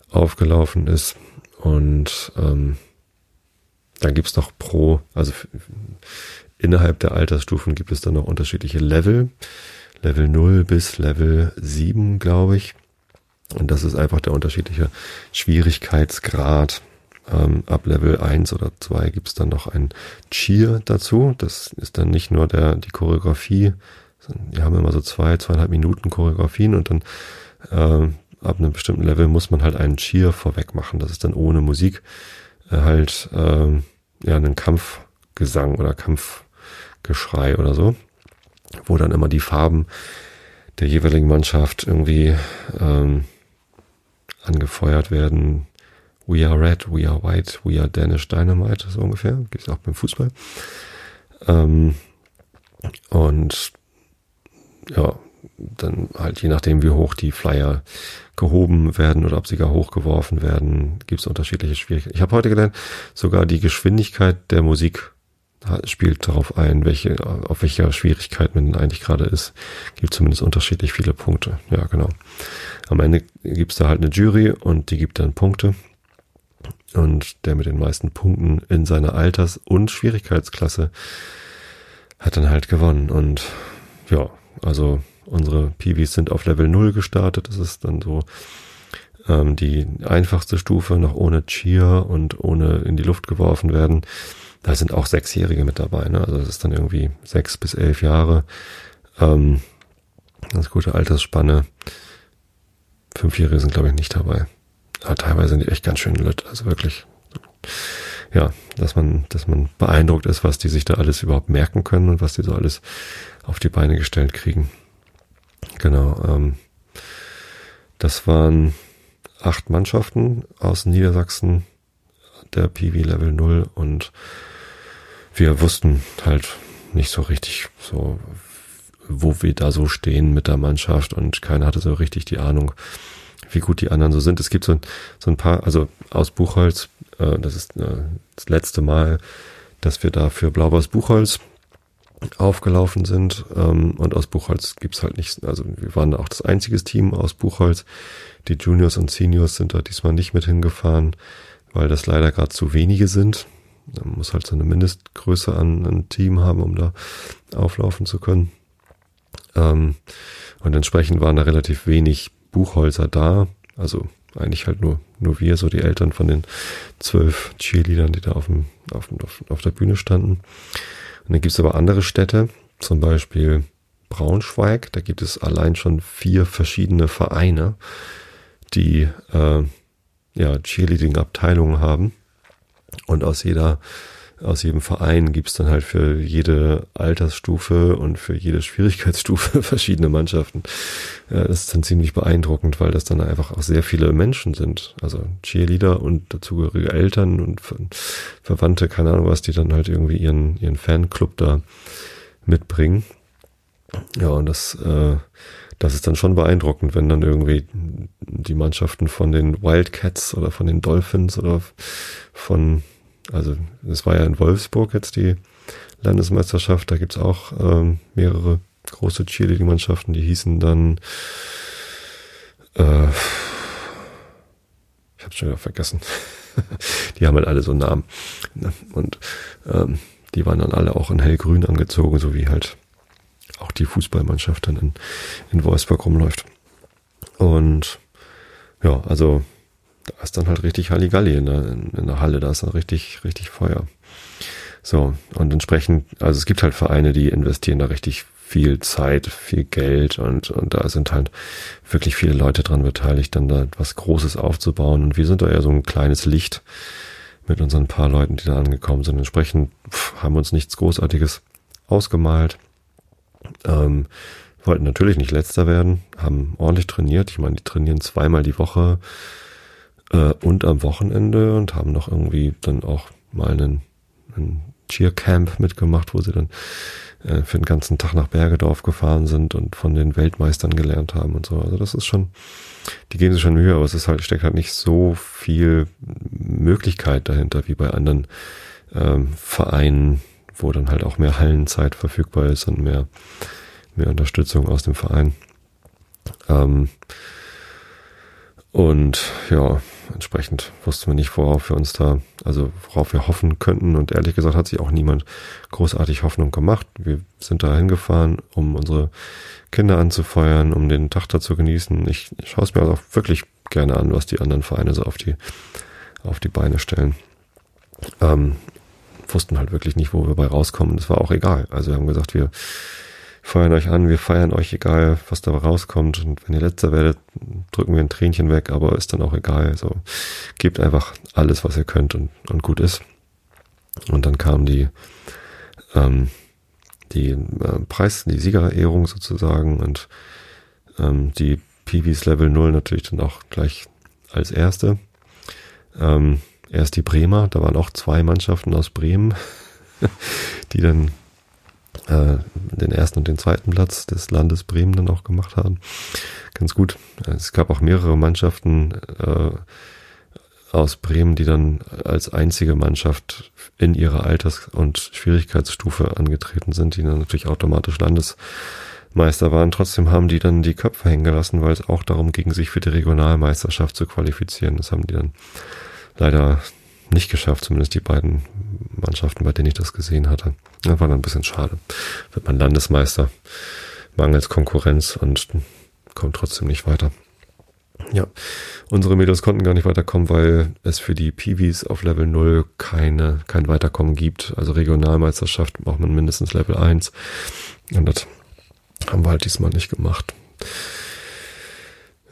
Speaker 1: aufgelaufen ist. Und ähm, dann gibt's noch pro, also innerhalb der Altersstufen gibt es dann noch unterschiedliche Level. Level 0 bis Level 7, glaube ich. Und das ist einfach der unterschiedliche Schwierigkeitsgrad. Ähm, ab Level 1 oder 2 gibt's dann noch ein Cheer dazu. Das ist dann nicht nur der, die Choreografie. Wir haben immer so zwei, zweieinhalb Minuten Choreografien und dann äh, ab einem bestimmten Level muss man halt einen Cheer vorweg machen. Das ist dann ohne Musik äh, halt äh, ja einen Kampfgesang oder Kampfgeschrei oder so, wo dann immer die Farben der jeweiligen Mannschaft irgendwie ähm, angefeuert werden. We are red, we are white, we are Danish Dynamite, so ungefähr. Gibt es auch beim Fußball. Ähm, und ja, dann halt je nachdem, wie hoch die Flyer gehoben werden oder ob sie gar hochgeworfen werden, gibt es unterschiedliche Schwierigkeiten. Ich habe heute gelernt, sogar die Geschwindigkeit der Musik spielt darauf ein, welche, auf welcher Schwierigkeit man eigentlich gerade ist. Gibt zumindest unterschiedlich viele Punkte. Ja, genau. Am Ende gibt es da halt eine Jury und die gibt dann Punkte. Und der mit den meisten Punkten in seiner Alters- und Schwierigkeitsklasse hat dann halt gewonnen. Und ja, also unsere Piwis sind auf Level 0 gestartet. Das ist dann so ähm, die einfachste Stufe, noch ohne Cheer und ohne in die Luft geworfen werden. Da sind auch Sechsjährige mit dabei. Ne? Also das ist dann irgendwie sechs bis elf Jahre. Ähm, ganz gute Altersspanne. Fünfjährige sind, glaube ich, nicht dabei. Aber teilweise sind die echt ganz schön lütt. Also wirklich, ja, dass man, dass man beeindruckt ist, was die sich da alles überhaupt merken können und was die so alles auf die Beine gestellt kriegen. Genau. Ähm, das waren acht Mannschaften aus Niedersachsen, der PV Level 0 und wir wussten halt nicht so richtig so, wo wir da so stehen mit der Mannschaft und keiner hatte so richtig die Ahnung, wie gut die anderen so sind. Es gibt so ein, so ein paar, also aus Buchholz, äh, das ist äh, das letzte Mal, dass wir da für Blaubaus Buchholz aufgelaufen sind. Ähm, und aus Buchholz gibt's halt nicht, also wir waren auch das einziges Team aus Buchholz. Die Juniors und Seniors sind da diesmal nicht mit hingefahren, weil das leider gerade zu wenige sind. Man muss halt so eine Mindestgröße an ein Team haben, um da auflaufen zu können. Ähm, und entsprechend waren da relativ wenig Buchholzer da. Also eigentlich halt nur, nur wir, so die Eltern von den zwölf Cheerleadern, die da auf, dem, auf, auf, auf der Bühne standen. Und dann gibt es aber andere Städte, zum Beispiel Braunschweig. Da gibt es allein schon vier verschiedene Vereine, die äh, ja Cheerleading-Abteilungen haben. Und aus jeder aus jedem Verein gibt's dann halt für jede Altersstufe und für jede Schwierigkeitsstufe verschiedene Mannschaften. Ja, das ist dann ziemlich beeindruckend, weil das dann einfach auch sehr viele Menschen sind. Also Cheerleader und dazugehörige Eltern und Verwandte, keine Ahnung was, die dann halt irgendwie ihren, ihren Fanclub da mitbringen. Ja, und das, äh, das ist dann schon beeindruckend, wenn dann irgendwie die Mannschaften von den Wildcats oder von den Dolphins oder von also es war ja in Wolfsburg jetzt die Landesmeisterschaft, da gibt's auch ähm, mehrere große Cheerleading-Mannschaften, die hießen dann äh, ich hab's schon wieder vergessen. die haben halt alle so Namen. Und ähm, die waren dann alle auch in hellgrün angezogen, so wie halt auch die Fußballmannschaft dann in, in Wolfsburg rumläuft. Und ja, also da ist dann halt richtig Halligalli in der, in der Halle, da ist dann richtig, richtig Feuer. So, und entsprechend, also es gibt halt Vereine, die investieren da richtig viel Zeit, viel Geld und, und da sind halt wirklich viele Leute dran beteiligt, dann da was Großes aufzubauen. Und wir sind da eher so ein kleines Licht mit unseren paar Leuten, die da angekommen sind. Entsprechend pff, haben wir uns nichts Großartiges ausgemalt. Ähm, wollten natürlich nicht letzter werden, haben ordentlich trainiert. Ich meine, die trainieren zweimal die Woche äh, und am Wochenende und haben noch irgendwie dann auch mal einen, einen Cheercamp mitgemacht, wo sie dann äh, für den ganzen Tag nach Bergedorf gefahren sind und von den Weltmeistern gelernt haben und so. Also das ist schon, die geben sich schon Mühe, aber es ist halt, steckt halt nicht so viel Möglichkeit dahinter wie bei anderen ähm, Vereinen, wo dann halt auch mehr Hallenzeit verfügbar ist und mehr, mehr Unterstützung aus dem Verein. Ähm, und ja, entsprechend wussten wir nicht, worauf wir uns da, also worauf wir hoffen könnten. Und ehrlich gesagt hat sich auch niemand großartig Hoffnung gemacht. Wir sind da hingefahren, um unsere Kinder anzufeuern, um den Tag da zu genießen. Ich, schaue es mir auch wirklich gerne an, was die anderen Vereine so auf die, auf die Beine stellen. Ähm, wussten halt wirklich nicht, wo wir bei rauskommen. Das war auch egal. Also wir haben gesagt, wir feuern euch an, wir feiern euch, egal was da rauskommt. Und wenn ihr letzter werdet, drücken wir ein Tränchen weg, aber ist dann auch egal. Also gebt einfach alles, was ihr könnt und, und gut ist. Und dann kam die, ähm, die äh, Preis, die Siegerehrung sozusagen und Ähm, die Peewees Level 0 natürlich dann auch gleich als erste. Ähm, erst die Bremer, da waren auch zwei Mannschaften aus Bremen, die dann äh, den ersten und den zweiten Platz des Landes Bremen dann auch gemacht haben. Ganz gut. Es gab auch mehrere Mannschaften äh, aus Bremen, die dann als einzige Mannschaft in ihrer Alters- und Schwierigkeitsstufe angetreten sind, die dann natürlich automatisch Landesmeister waren. Trotzdem haben die dann die Köpfe hängen gelassen, weil es auch darum ging, sich für die Regionalmeisterschaft zu qualifizieren. Das haben die dann leider nicht geschafft, zumindest die beiden Mannschaften, bei denen ich das gesehen hatte. Das war dann ein bisschen schade. Wird man Landesmeister, mangels Konkurrenz und kommt trotzdem nicht weiter. Ja, unsere Mädels konnten gar nicht weiterkommen, weil es für die Peewees auf Level 0 keine, kein Weiterkommen gibt. Also Regionalmeisterschaft braucht man mindestens Level 1. Und das haben wir halt diesmal nicht gemacht.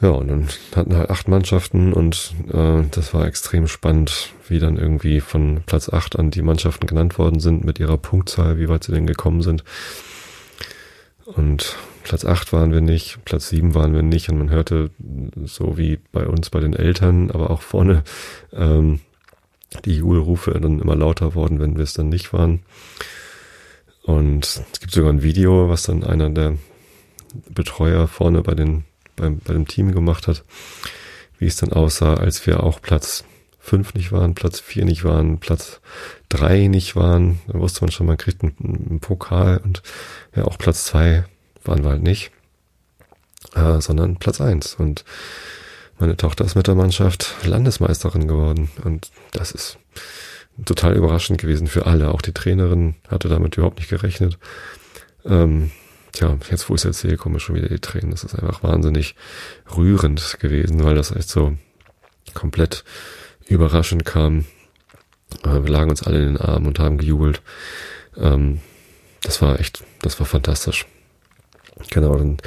Speaker 1: Ja, und dann hatten halt acht Mannschaften und äh, das war extrem spannend, wie dann irgendwie von Platz acht an die Mannschaften genannt worden sind mit ihrer Punktzahl, wie weit sie denn gekommen sind. Und Platz 8 waren wir nicht, Platz 7 waren wir nicht und man hörte so wie bei uns bei den Eltern, aber auch vorne ähm, die Jubelrufe dann immer lauter worden, wenn wir es dann nicht waren. Und es gibt sogar ein Video, was dann einer der Betreuer vorne bei den beim, bei dem Team gemacht hat, wie es dann aussah, als wir auch Platz 5 nicht waren, Platz 4 nicht waren, Platz 3 nicht waren. Da wusste man schon, man kriegt einen, einen Pokal und ja, auch Platz 2 waren wir halt nicht, äh, sondern Platz eins. Und meine Tochter ist mit der Mannschaft Landesmeisterin geworden. Und das ist total überraschend gewesen für alle. Auch die Trainerin hatte damit überhaupt nicht gerechnet. Ähm, tja, jetzt wo ich es erzähle, kommen schon wieder die Tränen. Das ist einfach wahnsinnig rührend gewesen, weil das echt so komplett überraschend kam. Äh, wir lagen uns alle in den Armen und haben gejubelt. Ähm, das war echt, das war fantastisch. Genau, dann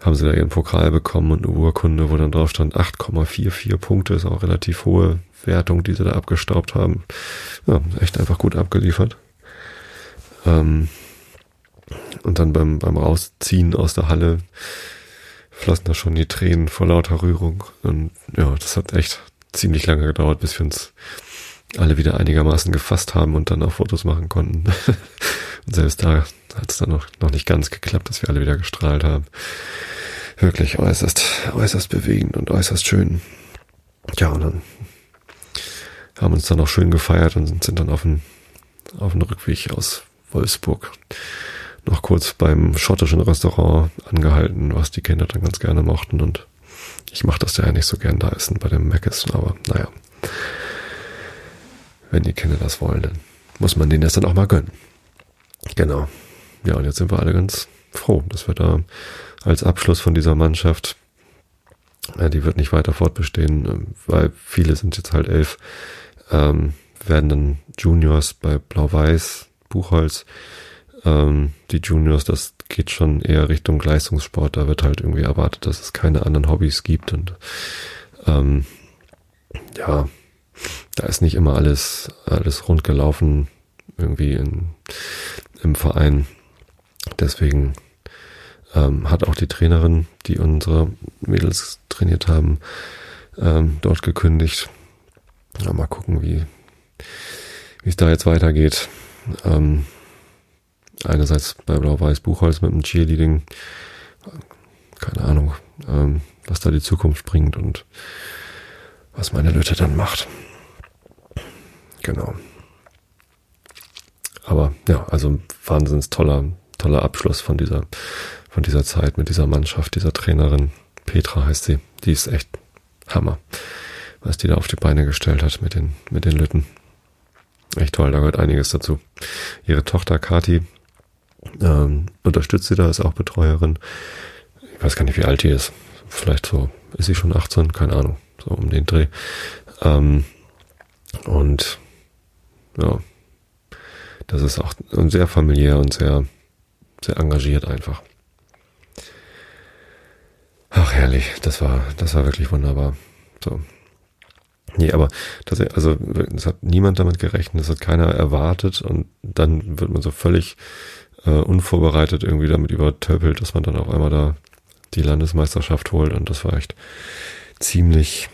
Speaker 1: haben sie da ihren Pokal bekommen und eine Urkunde, wo dann drauf stand 8,44 Punkte, ist auch relativ hohe Wertung, die sie da abgestaubt haben. Ja, echt einfach gut abgeliefert. Ähm, und dann beim, beim Rausziehen aus der Halle flossen da schon die Tränen vor lauter Rührung. Und ja, das hat echt ziemlich lange gedauert, bis wir uns alle wieder einigermaßen gefasst haben und dann auch Fotos machen konnten. und selbst da hat es dann noch, noch nicht ganz geklappt, dass wir alle wieder gestrahlt haben. Wirklich äußerst, äußerst bewegend und äußerst schön. Ja, und dann haben uns dann auch schön gefeiert und sind dann auf den, auf den Rückweg aus Wolfsburg noch kurz beim schottischen Restaurant angehalten, was die Kinder dann ganz gerne mochten und ich mache das ja nicht so gern da essen bei dem Mc's, aber naja. Wenn die Kinder das wollen, dann muss man denen das dann auch mal gönnen. Genau. Ja, und jetzt sind wir alle ganz froh, dass wir da als Abschluss von dieser Mannschaft, ja, die wird nicht weiter fortbestehen, ähm, weil viele sind jetzt halt elf, ähm, werden dann Juniors bei Blau-Weiß, Buchholz, ähm, die Juniors, das geht schon eher Richtung Leistungssport, da wird halt irgendwie erwartet, dass es keine anderen Hobbys gibt und ähm, ja, da ist nicht immer alles, alles rund gelaufen, irgendwie in, im Verein. Deswegen ähm, hat auch die Trainerin, die unsere Mädels trainiert haben, ähm, dort gekündigt. Ja, mal gucken, wie wie es da jetzt weitergeht. Ähm, einerseits bei Blau-Weiß Buchholz mit dem Cheerleading, keine Ahnung, ähm, was da die Zukunft bringt und was meine Lütte dann macht. Genau. Aber ja, also wahnsinns toller, toller Abschluss von dieser, von dieser Zeit mit dieser Mannschaft, dieser Trainerin. Petra heißt sie. Die ist echt Hammer, was die da auf die Beine gestellt hat mit den, mit den Lütten. Echt toll, da gehört einiges dazu. Ihre Tochter Kati ähm, unterstützt sie da, ist auch Betreuerin. Ich weiß gar nicht, wie alt die ist. Vielleicht so, ist sie schon 18? Keine Ahnung. So um den Dreh. Ähm, und ja, das ist auch sehr familiär und sehr, sehr engagiert einfach. Ach, herrlich. Das war, das war wirklich wunderbar. So. Nee, aber das, also, es hat niemand damit gerechnet, es hat keiner erwartet und dann wird man so völlig äh, unvorbereitet irgendwie damit übertöpelt, dass man dann auf einmal da die Landesmeisterschaft holt und das war echt ziemlich,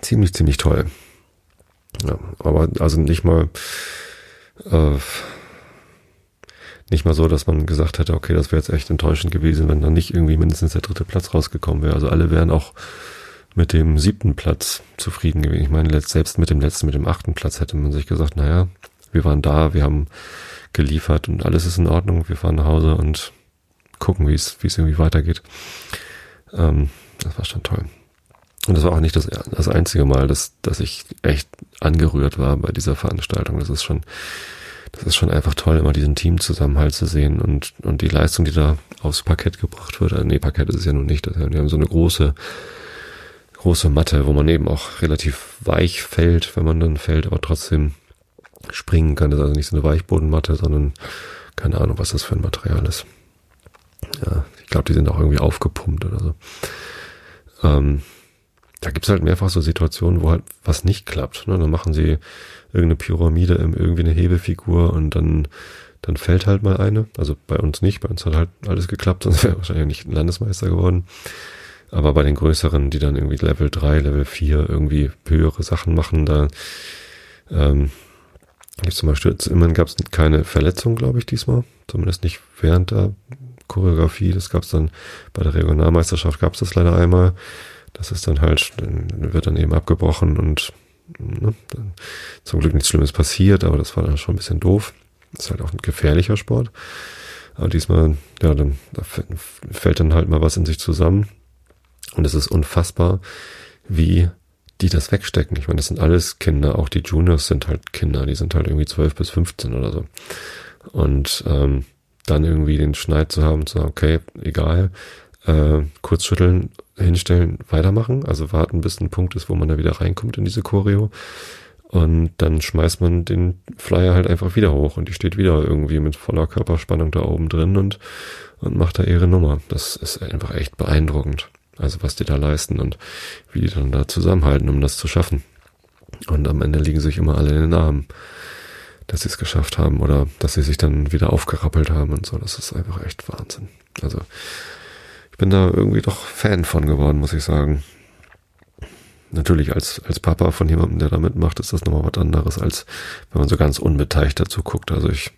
Speaker 1: ziemlich, ziemlich toll. Ja, aber also nicht mal, äh, nicht mal so, dass man gesagt hätte, okay, das wäre jetzt echt enttäuschend gewesen, wenn dann nicht irgendwie mindestens der dritte Platz rausgekommen wäre. Also alle wären auch mit dem siebten Platz zufrieden gewesen. Ich meine, selbst mit dem letzten, mit dem achten Platz hätte man sich gesagt, naja, wir waren da, wir haben geliefert und alles ist in Ordnung, wir fahren nach Hause und gucken, wie es, wie es irgendwie weitergeht. Ähm, das war schon toll. Und das war auch nicht das, das einzige Mal, dass, dass ich echt angerührt war bei dieser Veranstaltung. Das ist schon, das ist schon einfach toll, immer diesen Teamzusammenhalt zu sehen und, und die Leistung, die da aufs Parkett gebracht wird. Äh, nee, Parkett ist es ja nun nicht. Wir haben so eine große, große Matte, wo man eben auch relativ weich fällt, wenn man dann fällt, aber trotzdem springen kann. Das ist also nicht so eine Weichbodenmatte, sondern keine Ahnung, was das für ein Material ist. Ja, ich glaube, die sind auch irgendwie aufgepumpt oder so. Ähm, da gibt's halt mehrfach so Situationen, wo halt was nicht klappt. Ne? Dann machen sie irgendeine Pyramide, irgendwie eine Hebefigur und dann, dann fällt halt mal eine. Also bei uns nicht, bei uns hat halt alles geklappt, sonst wäre wahrscheinlich nicht ein Landesmeister geworden. Aber bei den größeren, die dann irgendwie Level 3, Level 4 irgendwie höhere Sachen machen, da ähm, gibt's zum Beispiel, immerhin gab's keine Verletzung, glaube ich, diesmal. Zumindest nicht während der Choreografie. Das gab's dann bei der Regionalmeisterschaft gab's das leider einmal. Das ist dann halt, dann wird dann eben abgebrochen und ne, zum Glück nichts Schlimmes passiert, aber das war dann schon ein bisschen doof. Ist halt auch ein gefährlicher Sport. Aber diesmal, ja, dann da fällt dann halt mal was in sich zusammen. Und es ist unfassbar, wie die das wegstecken. Ich meine, das sind alles Kinder, auch die Juniors sind halt Kinder, die sind halt irgendwie 12 bis 15 oder so. Und ähm, dann irgendwie den Schneid zu haben, zu sagen, okay, egal, äh, kurz schütteln, hinstellen, weitermachen, also warten, bis ein Punkt ist, wo man da wieder reinkommt in diese Choreo. Und dann schmeißt man den Flyer halt einfach wieder hoch und die steht wieder irgendwie mit voller Körperspannung da oben drin und, und macht da ihre Nummer. Das ist einfach echt beeindruckend. Also was die da leisten und wie die dann da zusammenhalten, um das zu schaffen. Und am Ende liegen sich immer alle in den Armen, dass sie es geschafft haben oder dass sie sich dann wieder aufgerappelt haben und so. Das ist einfach echt Wahnsinn. Also bin da irgendwie doch Fan von geworden, muss ich sagen. Natürlich als, als Papa von jemandem, der da mitmacht, ist das nochmal was anderes, als wenn man so ganz unbeteiligt dazu guckt. Also ich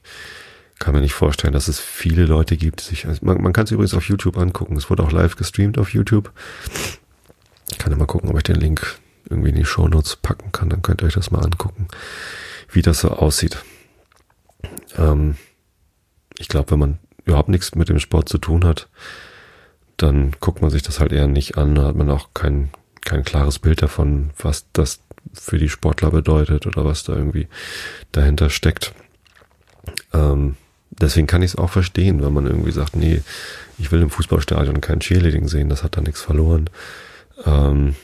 Speaker 1: kann mir nicht vorstellen, dass es viele Leute gibt, die sich, also man, man kann es übrigens auf YouTube angucken. Es wurde auch live gestreamt auf YouTube. Ich kann ja mal gucken, ob ich den Link irgendwie in die Show Notes packen kann. Dann könnt ihr euch das mal angucken, wie das so aussieht. Ähm, ich glaube, wenn man überhaupt nichts mit dem Sport zu tun hat, dann guckt man sich das halt eher nicht an, da hat man auch kein, kein klares Bild davon, was das für die Sportler bedeutet oder was da irgendwie dahinter steckt. Ähm, deswegen kann ich es auch verstehen, wenn man irgendwie sagt, nee, ich will im Fußballstadion kein Cheerleading sehen, das hat da nichts verloren. Ähm,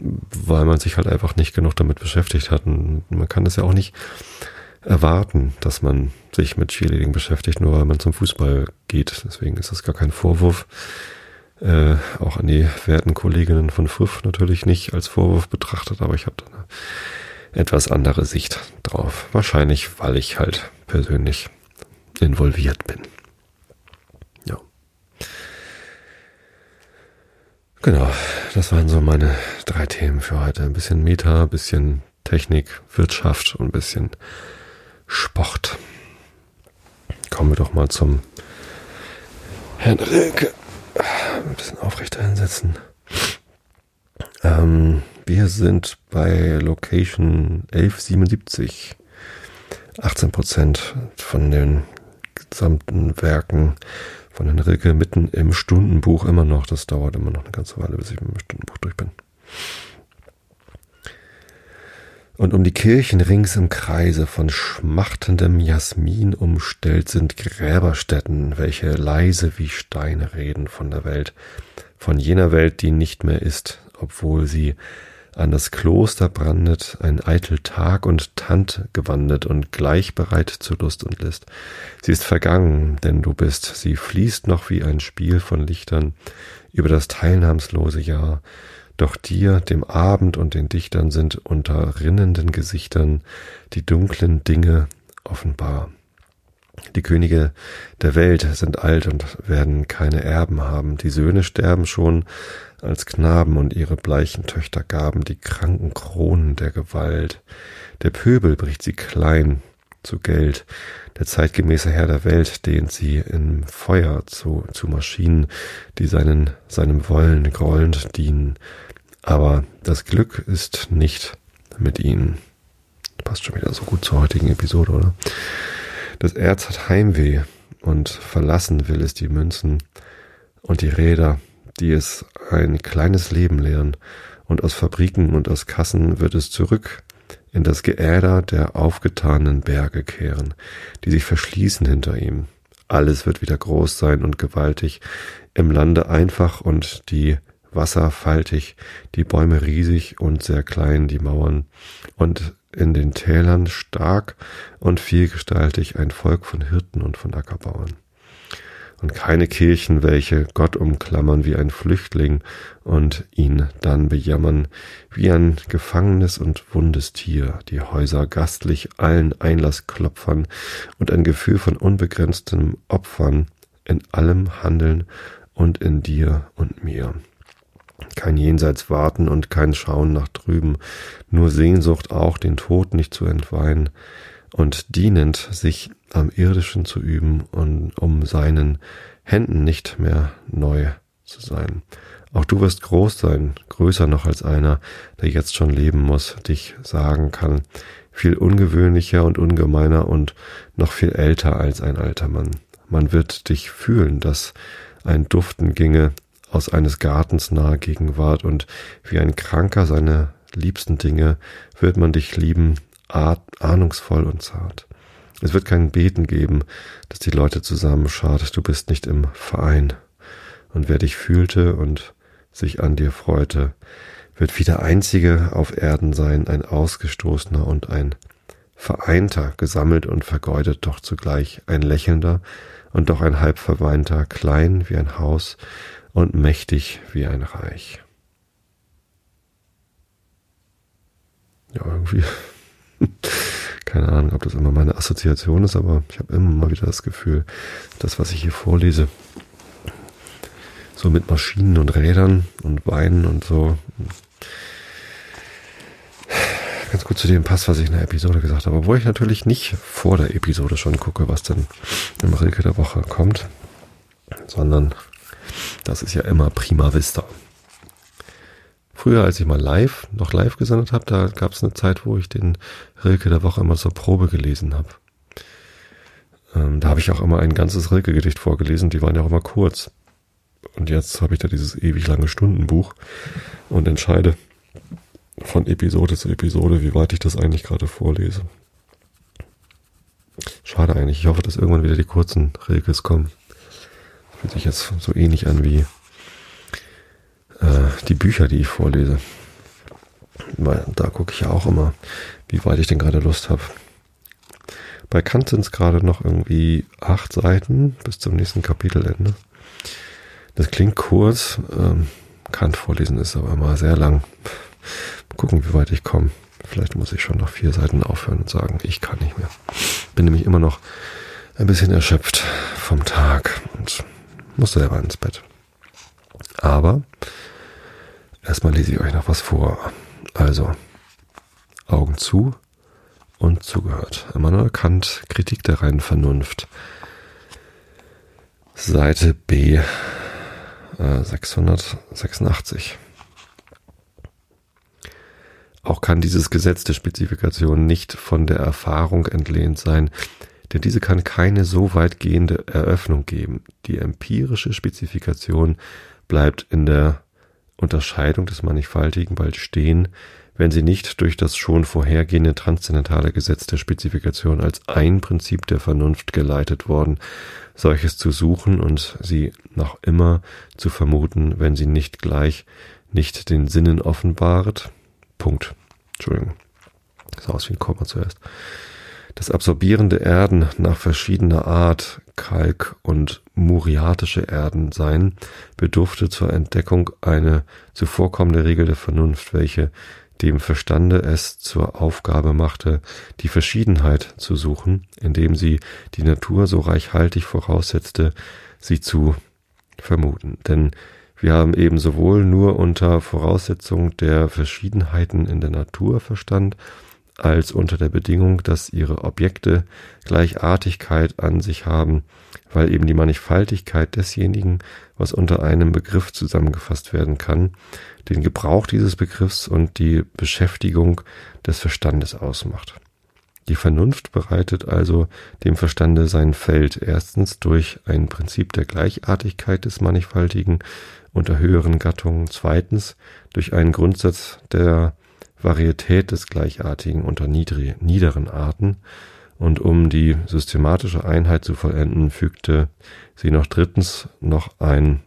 Speaker 1: weil man sich halt einfach nicht genug damit beschäftigt hat. Und man kann das ja auch nicht erwarten, dass man sich mit Cheerleading beschäftigt, nur weil man zum Fußball geht. Deswegen ist das gar kein Vorwurf. Äh, auch an die werten Kolleginnen von FRIF natürlich nicht als Vorwurf betrachtet, aber ich habe da eine etwas andere Sicht drauf. Wahrscheinlich, weil ich halt persönlich involviert bin. Ja. Genau, das waren so meine drei Themen für heute. Ein bisschen Meta, ein bisschen Technik, Wirtschaft und ein bisschen Sport. Kommen wir doch mal zum Herrn Rilke. Ein bisschen aufrechter hinsetzen. Ähm, wir sind bei Location 1177. 18 Prozent von den gesamten Werken von Herrn Rilke mitten im Stundenbuch immer noch. Das dauert immer noch eine ganze Weile, bis ich mit dem Stundenbuch durch bin. Und um die Kirchen rings im Kreise von schmachtendem Jasmin umstellt sind Gräberstätten, welche leise wie Steine reden von der Welt, von jener Welt, die nicht mehr ist, obwohl sie an das Kloster brandet, ein eitel Tag und Tant gewandet und gleich bereit zu Lust und List. Sie ist vergangen, denn du bist, sie fließt noch wie ein Spiel von Lichtern über das teilnahmslose Jahr, doch dir, dem Abend und den Dichtern sind unter rinnenden Gesichtern die dunklen Dinge offenbar. Die Könige der Welt sind alt und werden keine Erben haben. Die Söhne sterben schon als Knaben und ihre bleichen Töchter gaben die kranken Kronen der Gewalt. Der Pöbel bricht sie klein zu Geld. Der zeitgemäße Herr der Welt dehnt sie in Feuer zu, zu Maschinen, die seinen, seinem Wollen grollend dienen. Aber das Glück ist nicht mit ihnen. Passt schon wieder so gut zur heutigen Episode, oder? Das Erz hat Heimweh und verlassen will es die Münzen und die Räder, die es ein kleines Leben lehren, und aus Fabriken und aus Kassen wird es zurück in das Geäder der aufgetanen Berge kehren, die sich verschließen hinter ihm. Alles wird wieder groß sein und gewaltig, im Lande einfach und die Wasser faltig, die Bäume riesig und sehr klein, die Mauern, und in den Tälern stark und vielgestaltig ein Volk von Hirten und von Ackerbauern. Und keine Kirchen, welche Gott umklammern wie ein Flüchtling und ihn dann bejammern wie ein gefangenes und wundes Tier, die Häuser gastlich allen Einlass klopfern und ein Gefühl von unbegrenztem Opfern in allem Handeln und in dir und mir. Kein Jenseits warten und kein Schauen nach drüben, nur Sehnsucht auch, den Tod nicht zu entweihen und dienend sich am Irdischen zu üben und um seinen Händen nicht mehr neu zu sein. Auch du wirst groß sein, größer noch als einer, der jetzt schon leben muss, dich sagen kann, viel ungewöhnlicher und ungemeiner und noch viel älter als ein alter Mann. Man wird dich fühlen, dass ein Duften ginge, aus eines Gartens nahe Gegenwart und wie ein Kranker seine liebsten Dinge wird man dich lieben, ahnungsvoll und zart. Es wird kein Beten geben, dass die Leute zusammenschart, du bist nicht im Verein. Und wer dich fühlte und sich an dir freute, wird wie der Einzige auf Erden sein, ein Ausgestoßener und ein Vereinter, gesammelt und vergeudet, doch zugleich ein Lächelnder und doch ein halb verweinter, klein wie ein Haus, und mächtig wie ein Reich. Ja, irgendwie. Keine Ahnung, ob das immer meine Assoziation ist, aber ich habe immer mal wieder das Gefühl, das, was ich hier vorlese, so mit Maschinen und Rädern und Weinen und so, ganz gut zu dem passt, was ich in der Episode gesagt habe. Obwohl ich natürlich nicht vor der Episode schon gucke, was denn im Rilke der Woche kommt, sondern das ist ja immer prima vista. Früher, als ich mal live, noch live gesendet habe, da gab es eine Zeit, wo ich den Rilke der Woche immer zur Probe gelesen habe. Ähm, da habe ich auch immer ein ganzes Rilke-Gedicht vorgelesen, die waren ja auch immer kurz. Und jetzt habe ich da dieses ewig lange Stundenbuch und entscheide von Episode zu Episode, wie weit ich das eigentlich gerade vorlese. Schade eigentlich. Ich hoffe, dass irgendwann wieder die kurzen Rilkes kommen. Fühlt sich jetzt so ähnlich an wie äh, die Bücher, die ich vorlese. Weil da gucke ich ja auch immer, wie weit ich denn gerade Lust habe. Bei Kant sind es gerade noch irgendwie acht Seiten bis zum nächsten Kapitelende. Das klingt kurz. Ähm, Kant vorlesen ist aber immer sehr lang. Mal gucken, wie weit ich komme. Vielleicht muss ich schon nach vier Seiten aufhören und sagen, ich kann nicht mehr. Bin nämlich immer noch ein bisschen erschöpft vom Tag und musste selber ins Bett. Aber erstmal lese ich euch noch was vor. Also, Augen zu und zugehört. Immanuel Kant, Kritik der reinen Vernunft. Seite B äh, 686. Auch kann dieses Gesetz der Spezifikation nicht von der Erfahrung entlehnt sein, denn diese kann keine so weitgehende Eröffnung geben. Die empirische Spezifikation bleibt in der Unterscheidung des Mannigfaltigen bald stehen, wenn sie nicht durch das schon vorhergehende transzendentale Gesetz der Spezifikation als ein Prinzip der Vernunft geleitet worden, solches zu suchen und sie noch immer zu vermuten, wenn sie nicht gleich nicht den Sinnen offenbart. Punkt. Entschuldigung. Das sah aus wie ein Komma zuerst das absorbierende Erden nach verschiedener Art, Kalk- und muriatische Erden sein, bedurfte zur Entdeckung eine zuvorkommende Regel der Vernunft, welche dem Verstande es zur Aufgabe machte, die Verschiedenheit zu suchen, indem sie die Natur so reichhaltig voraussetzte, sie zu vermuten. Denn wir haben eben sowohl nur unter Voraussetzung der Verschiedenheiten in der Natur Verstand, als unter der Bedingung, dass ihre Objekte Gleichartigkeit an sich haben, weil eben die Mannigfaltigkeit desjenigen, was unter einem Begriff zusammengefasst werden kann, den Gebrauch dieses Begriffs und die Beschäftigung des Verstandes ausmacht. Die Vernunft bereitet also dem Verstande sein Feld erstens durch ein Prinzip der Gleichartigkeit des Mannigfaltigen unter höheren Gattungen, zweitens durch einen Grundsatz der Varietät des Gleichartigen unter niederen Arten und um die systematische Einheit zu vollenden, fügte sie noch drittens noch ein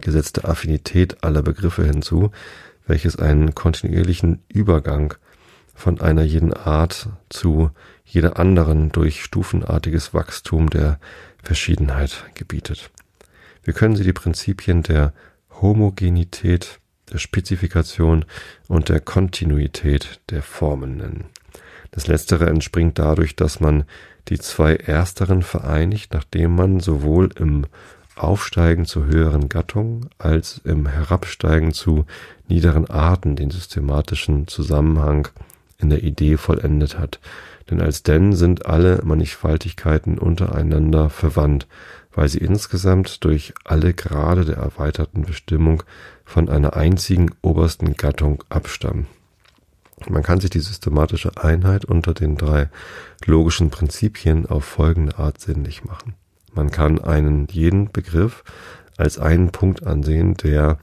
Speaker 1: Gesetz der Affinität aller Begriffe hinzu, welches einen kontinuierlichen Übergang von einer jeden Art zu jeder anderen durch stufenartiges Wachstum der Verschiedenheit gebietet. Wir können sie die Prinzipien der Homogenität, der Spezifikation und der Kontinuität der Formen nennen. Das letztere entspringt dadurch, dass man die zwei ersteren vereinigt, nachdem man sowohl im Aufsteigen zu höheren Gattungen als im Herabsteigen zu niederen Arten den systematischen Zusammenhang in der Idee vollendet hat. Denn als denn sind alle Mannigfaltigkeiten untereinander verwandt, weil sie insgesamt durch alle Grade der erweiterten Bestimmung von einer einzigen obersten Gattung abstammen. Man kann sich die systematische Einheit unter den drei logischen Prinzipien auf folgende Art sinnlich machen. Man kann einen jeden Begriff als einen Punkt ansehen, der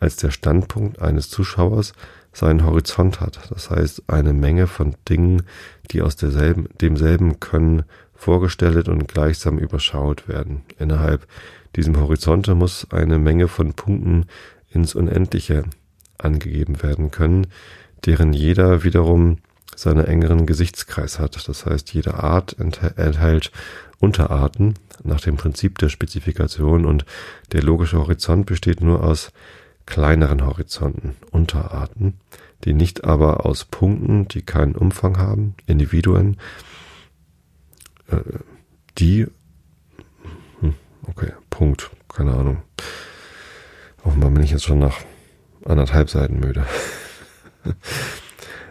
Speaker 1: als der Standpunkt eines Zuschauers seinen Horizont hat. Das heißt, eine Menge von Dingen, die aus derselben, demselben Können vorgestellt und gleichsam überschaut werden. Innerhalb diesem Horizonte muss eine Menge von Punkten ins Unendliche angegeben werden können, deren jeder wiederum seinen engeren Gesichtskreis hat. Das heißt, jede Art enthält Unterarten nach dem Prinzip der Spezifikation und der logische Horizont besteht nur aus kleineren Horizonten, Unterarten, die nicht aber aus Punkten, die keinen Umfang haben, Individuen, die, hm, okay, Punkt, keine Ahnung. Offenbar bin ich jetzt schon nach anderthalb Seiten müde.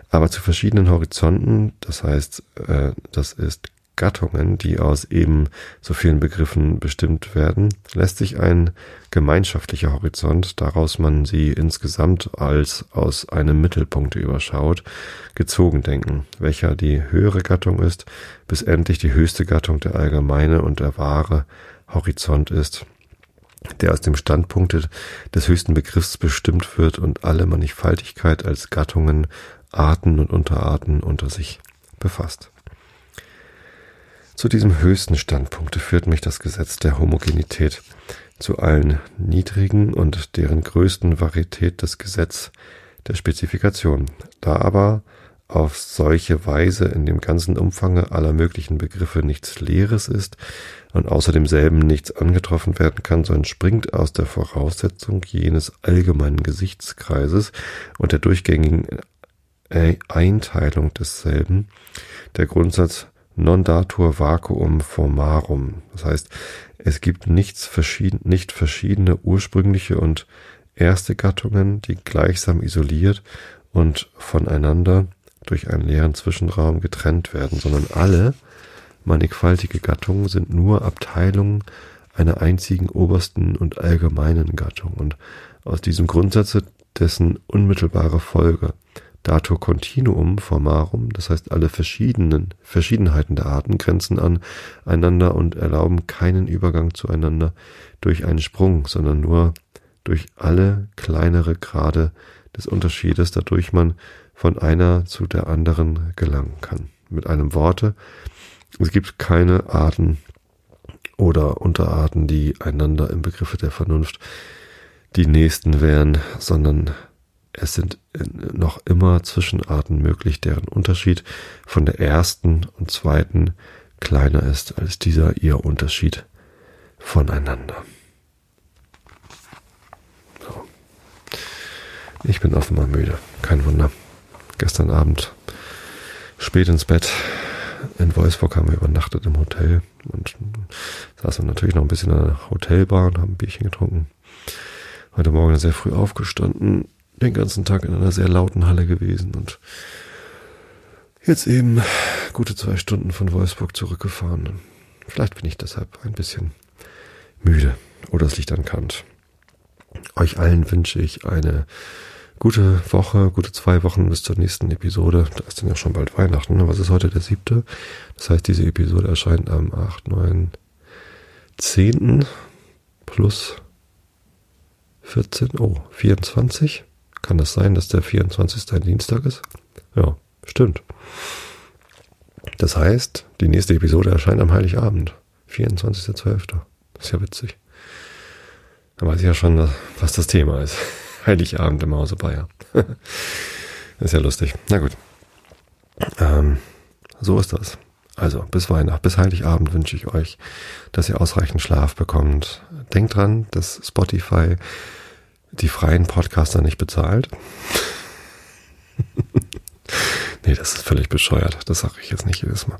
Speaker 1: Aber zu verschiedenen Horizonten, das heißt, äh, das ist Gattungen, die aus eben so vielen Begriffen bestimmt werden, lässt sich ein gemeinschaftlicher Horizont, daraus man sie insgesamt als aus einem Mittelpunkt überschaut, gezogen denken, welcher die höhere Gattung ist, bis endlich die höchste Gattung der allgemeine und der wahre Horizont ist, der aus dem Standpunkte des höchsten Begriffs bestimmt wird und alle Mannigfaltigkeit als Gattungen, Arten und Unterarten unter sich befasst. Zu diesem höchsten Standpunkte führt mich das Gesetz der Homogenität, zu allen niedrigen und deren größten Varietät das Gesetz der Spezifikation. Da aber auf solche Weise in dem ganzen Umfange aller möglichen Begriffe nichts Leeres ist und außer demselben nichts angetroffen werden kann, so entspringt aus der Voraussetzung jenes allgemeinen Gesichtskreises und der durchgängigen Einteilung desselben der Grundsatz non datur vacuum formarum. Das heißt, es gibt nichts verschieden, nicht verschiedene ursprüngliche und erste Gattungen, die gleichsam isoliert und voneinander durch einen leeren Zwischenraum getrennt werden, sondern alle mannigfaltige Gattungen sind nur Abteilungen einer einzigen obersten und allgemeinen Gattung und aus diesem Grundsatze dessen unmittelbare Folge datur continuum formarum, das heißt alle verschiedenen Verschiedenheiten der Arten grenzen an einander und erlauben keinen Übergang zueinander durch einen Sprung, sondern nur durch alle kleinere Grade des Unterschiedes, dadurch man von einer zu der anderen gelangen kann. Mit einem Worte, es gibt keine Arten oder Unterarten, die einander im Begriffe der Vernunft die nächsten wären, sondern es sind noch immer Zwischenarten möglich, deren Unterschied von der ersten und zweiten kleiner ist als dieser ihr Unterschied voneinander. So. Ich bin offenbar müde, kein Wunder. gestern Abend spät ins Bett. In Wolfsburg haben wir übernachtet im Hotel und saßen natürlich noch ein bisschen in der Hotelbar und haben ein Bierchen getrunken. Heute Morgen sehr früh aufgestanden, den ganzen Tag in einer sehr lauten Halle gewesen und jetzt eben gute zwei Stunden von Wolfsburg zurückgefahren. Vielleicht bin ich deshalb ein bisschen müde oder es liegt an Kant. Euch allen wünsche ich eine gute Woche, gute zwei Wochen bis zur nächsten Episode. Da ist dann ja schon bald Weihnachten. Was ist heute der siebte? Das heißt, diese Episode erscheint am 8, 9, 10. plus 14, oh, 24. Kann das sein, dass der 24. ein Dienstag ist? Ja, stimmt. Das heißt, die nächste Episode erscheint am Heiligabend, 24.12. Das ist ja witzig. Da weiß ich ja schon, was das Thema ist. Heiligabend im Hause Bayer. ist ja lustig. Na gut. Ähm, so ist das. Also bis Weihnachten, bis Heiligabend wünsche ich euch, dass ihr ausreichend Schlaf bekommt. Denkt dran, dass Spotify die freien Podcaster nicht bezahlt. nee, das ist völlig bescheuert. Das sage ich jetzt nicht jedes Mal.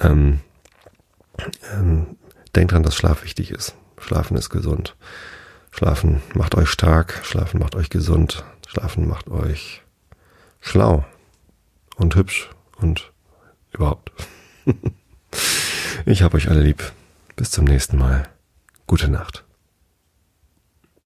Speaker 1: Ähm, ähm, denkt dran, dass Schlaf wichtig ist. Schlafen ist gesund. Schlafen macht euch stark, Schlafen macht euch gesund, Schlafen macht euch schlau und hübsch und überhaupt. ich habe euch alle lieb. Bis zum nächsten Mal. Gute Nacht.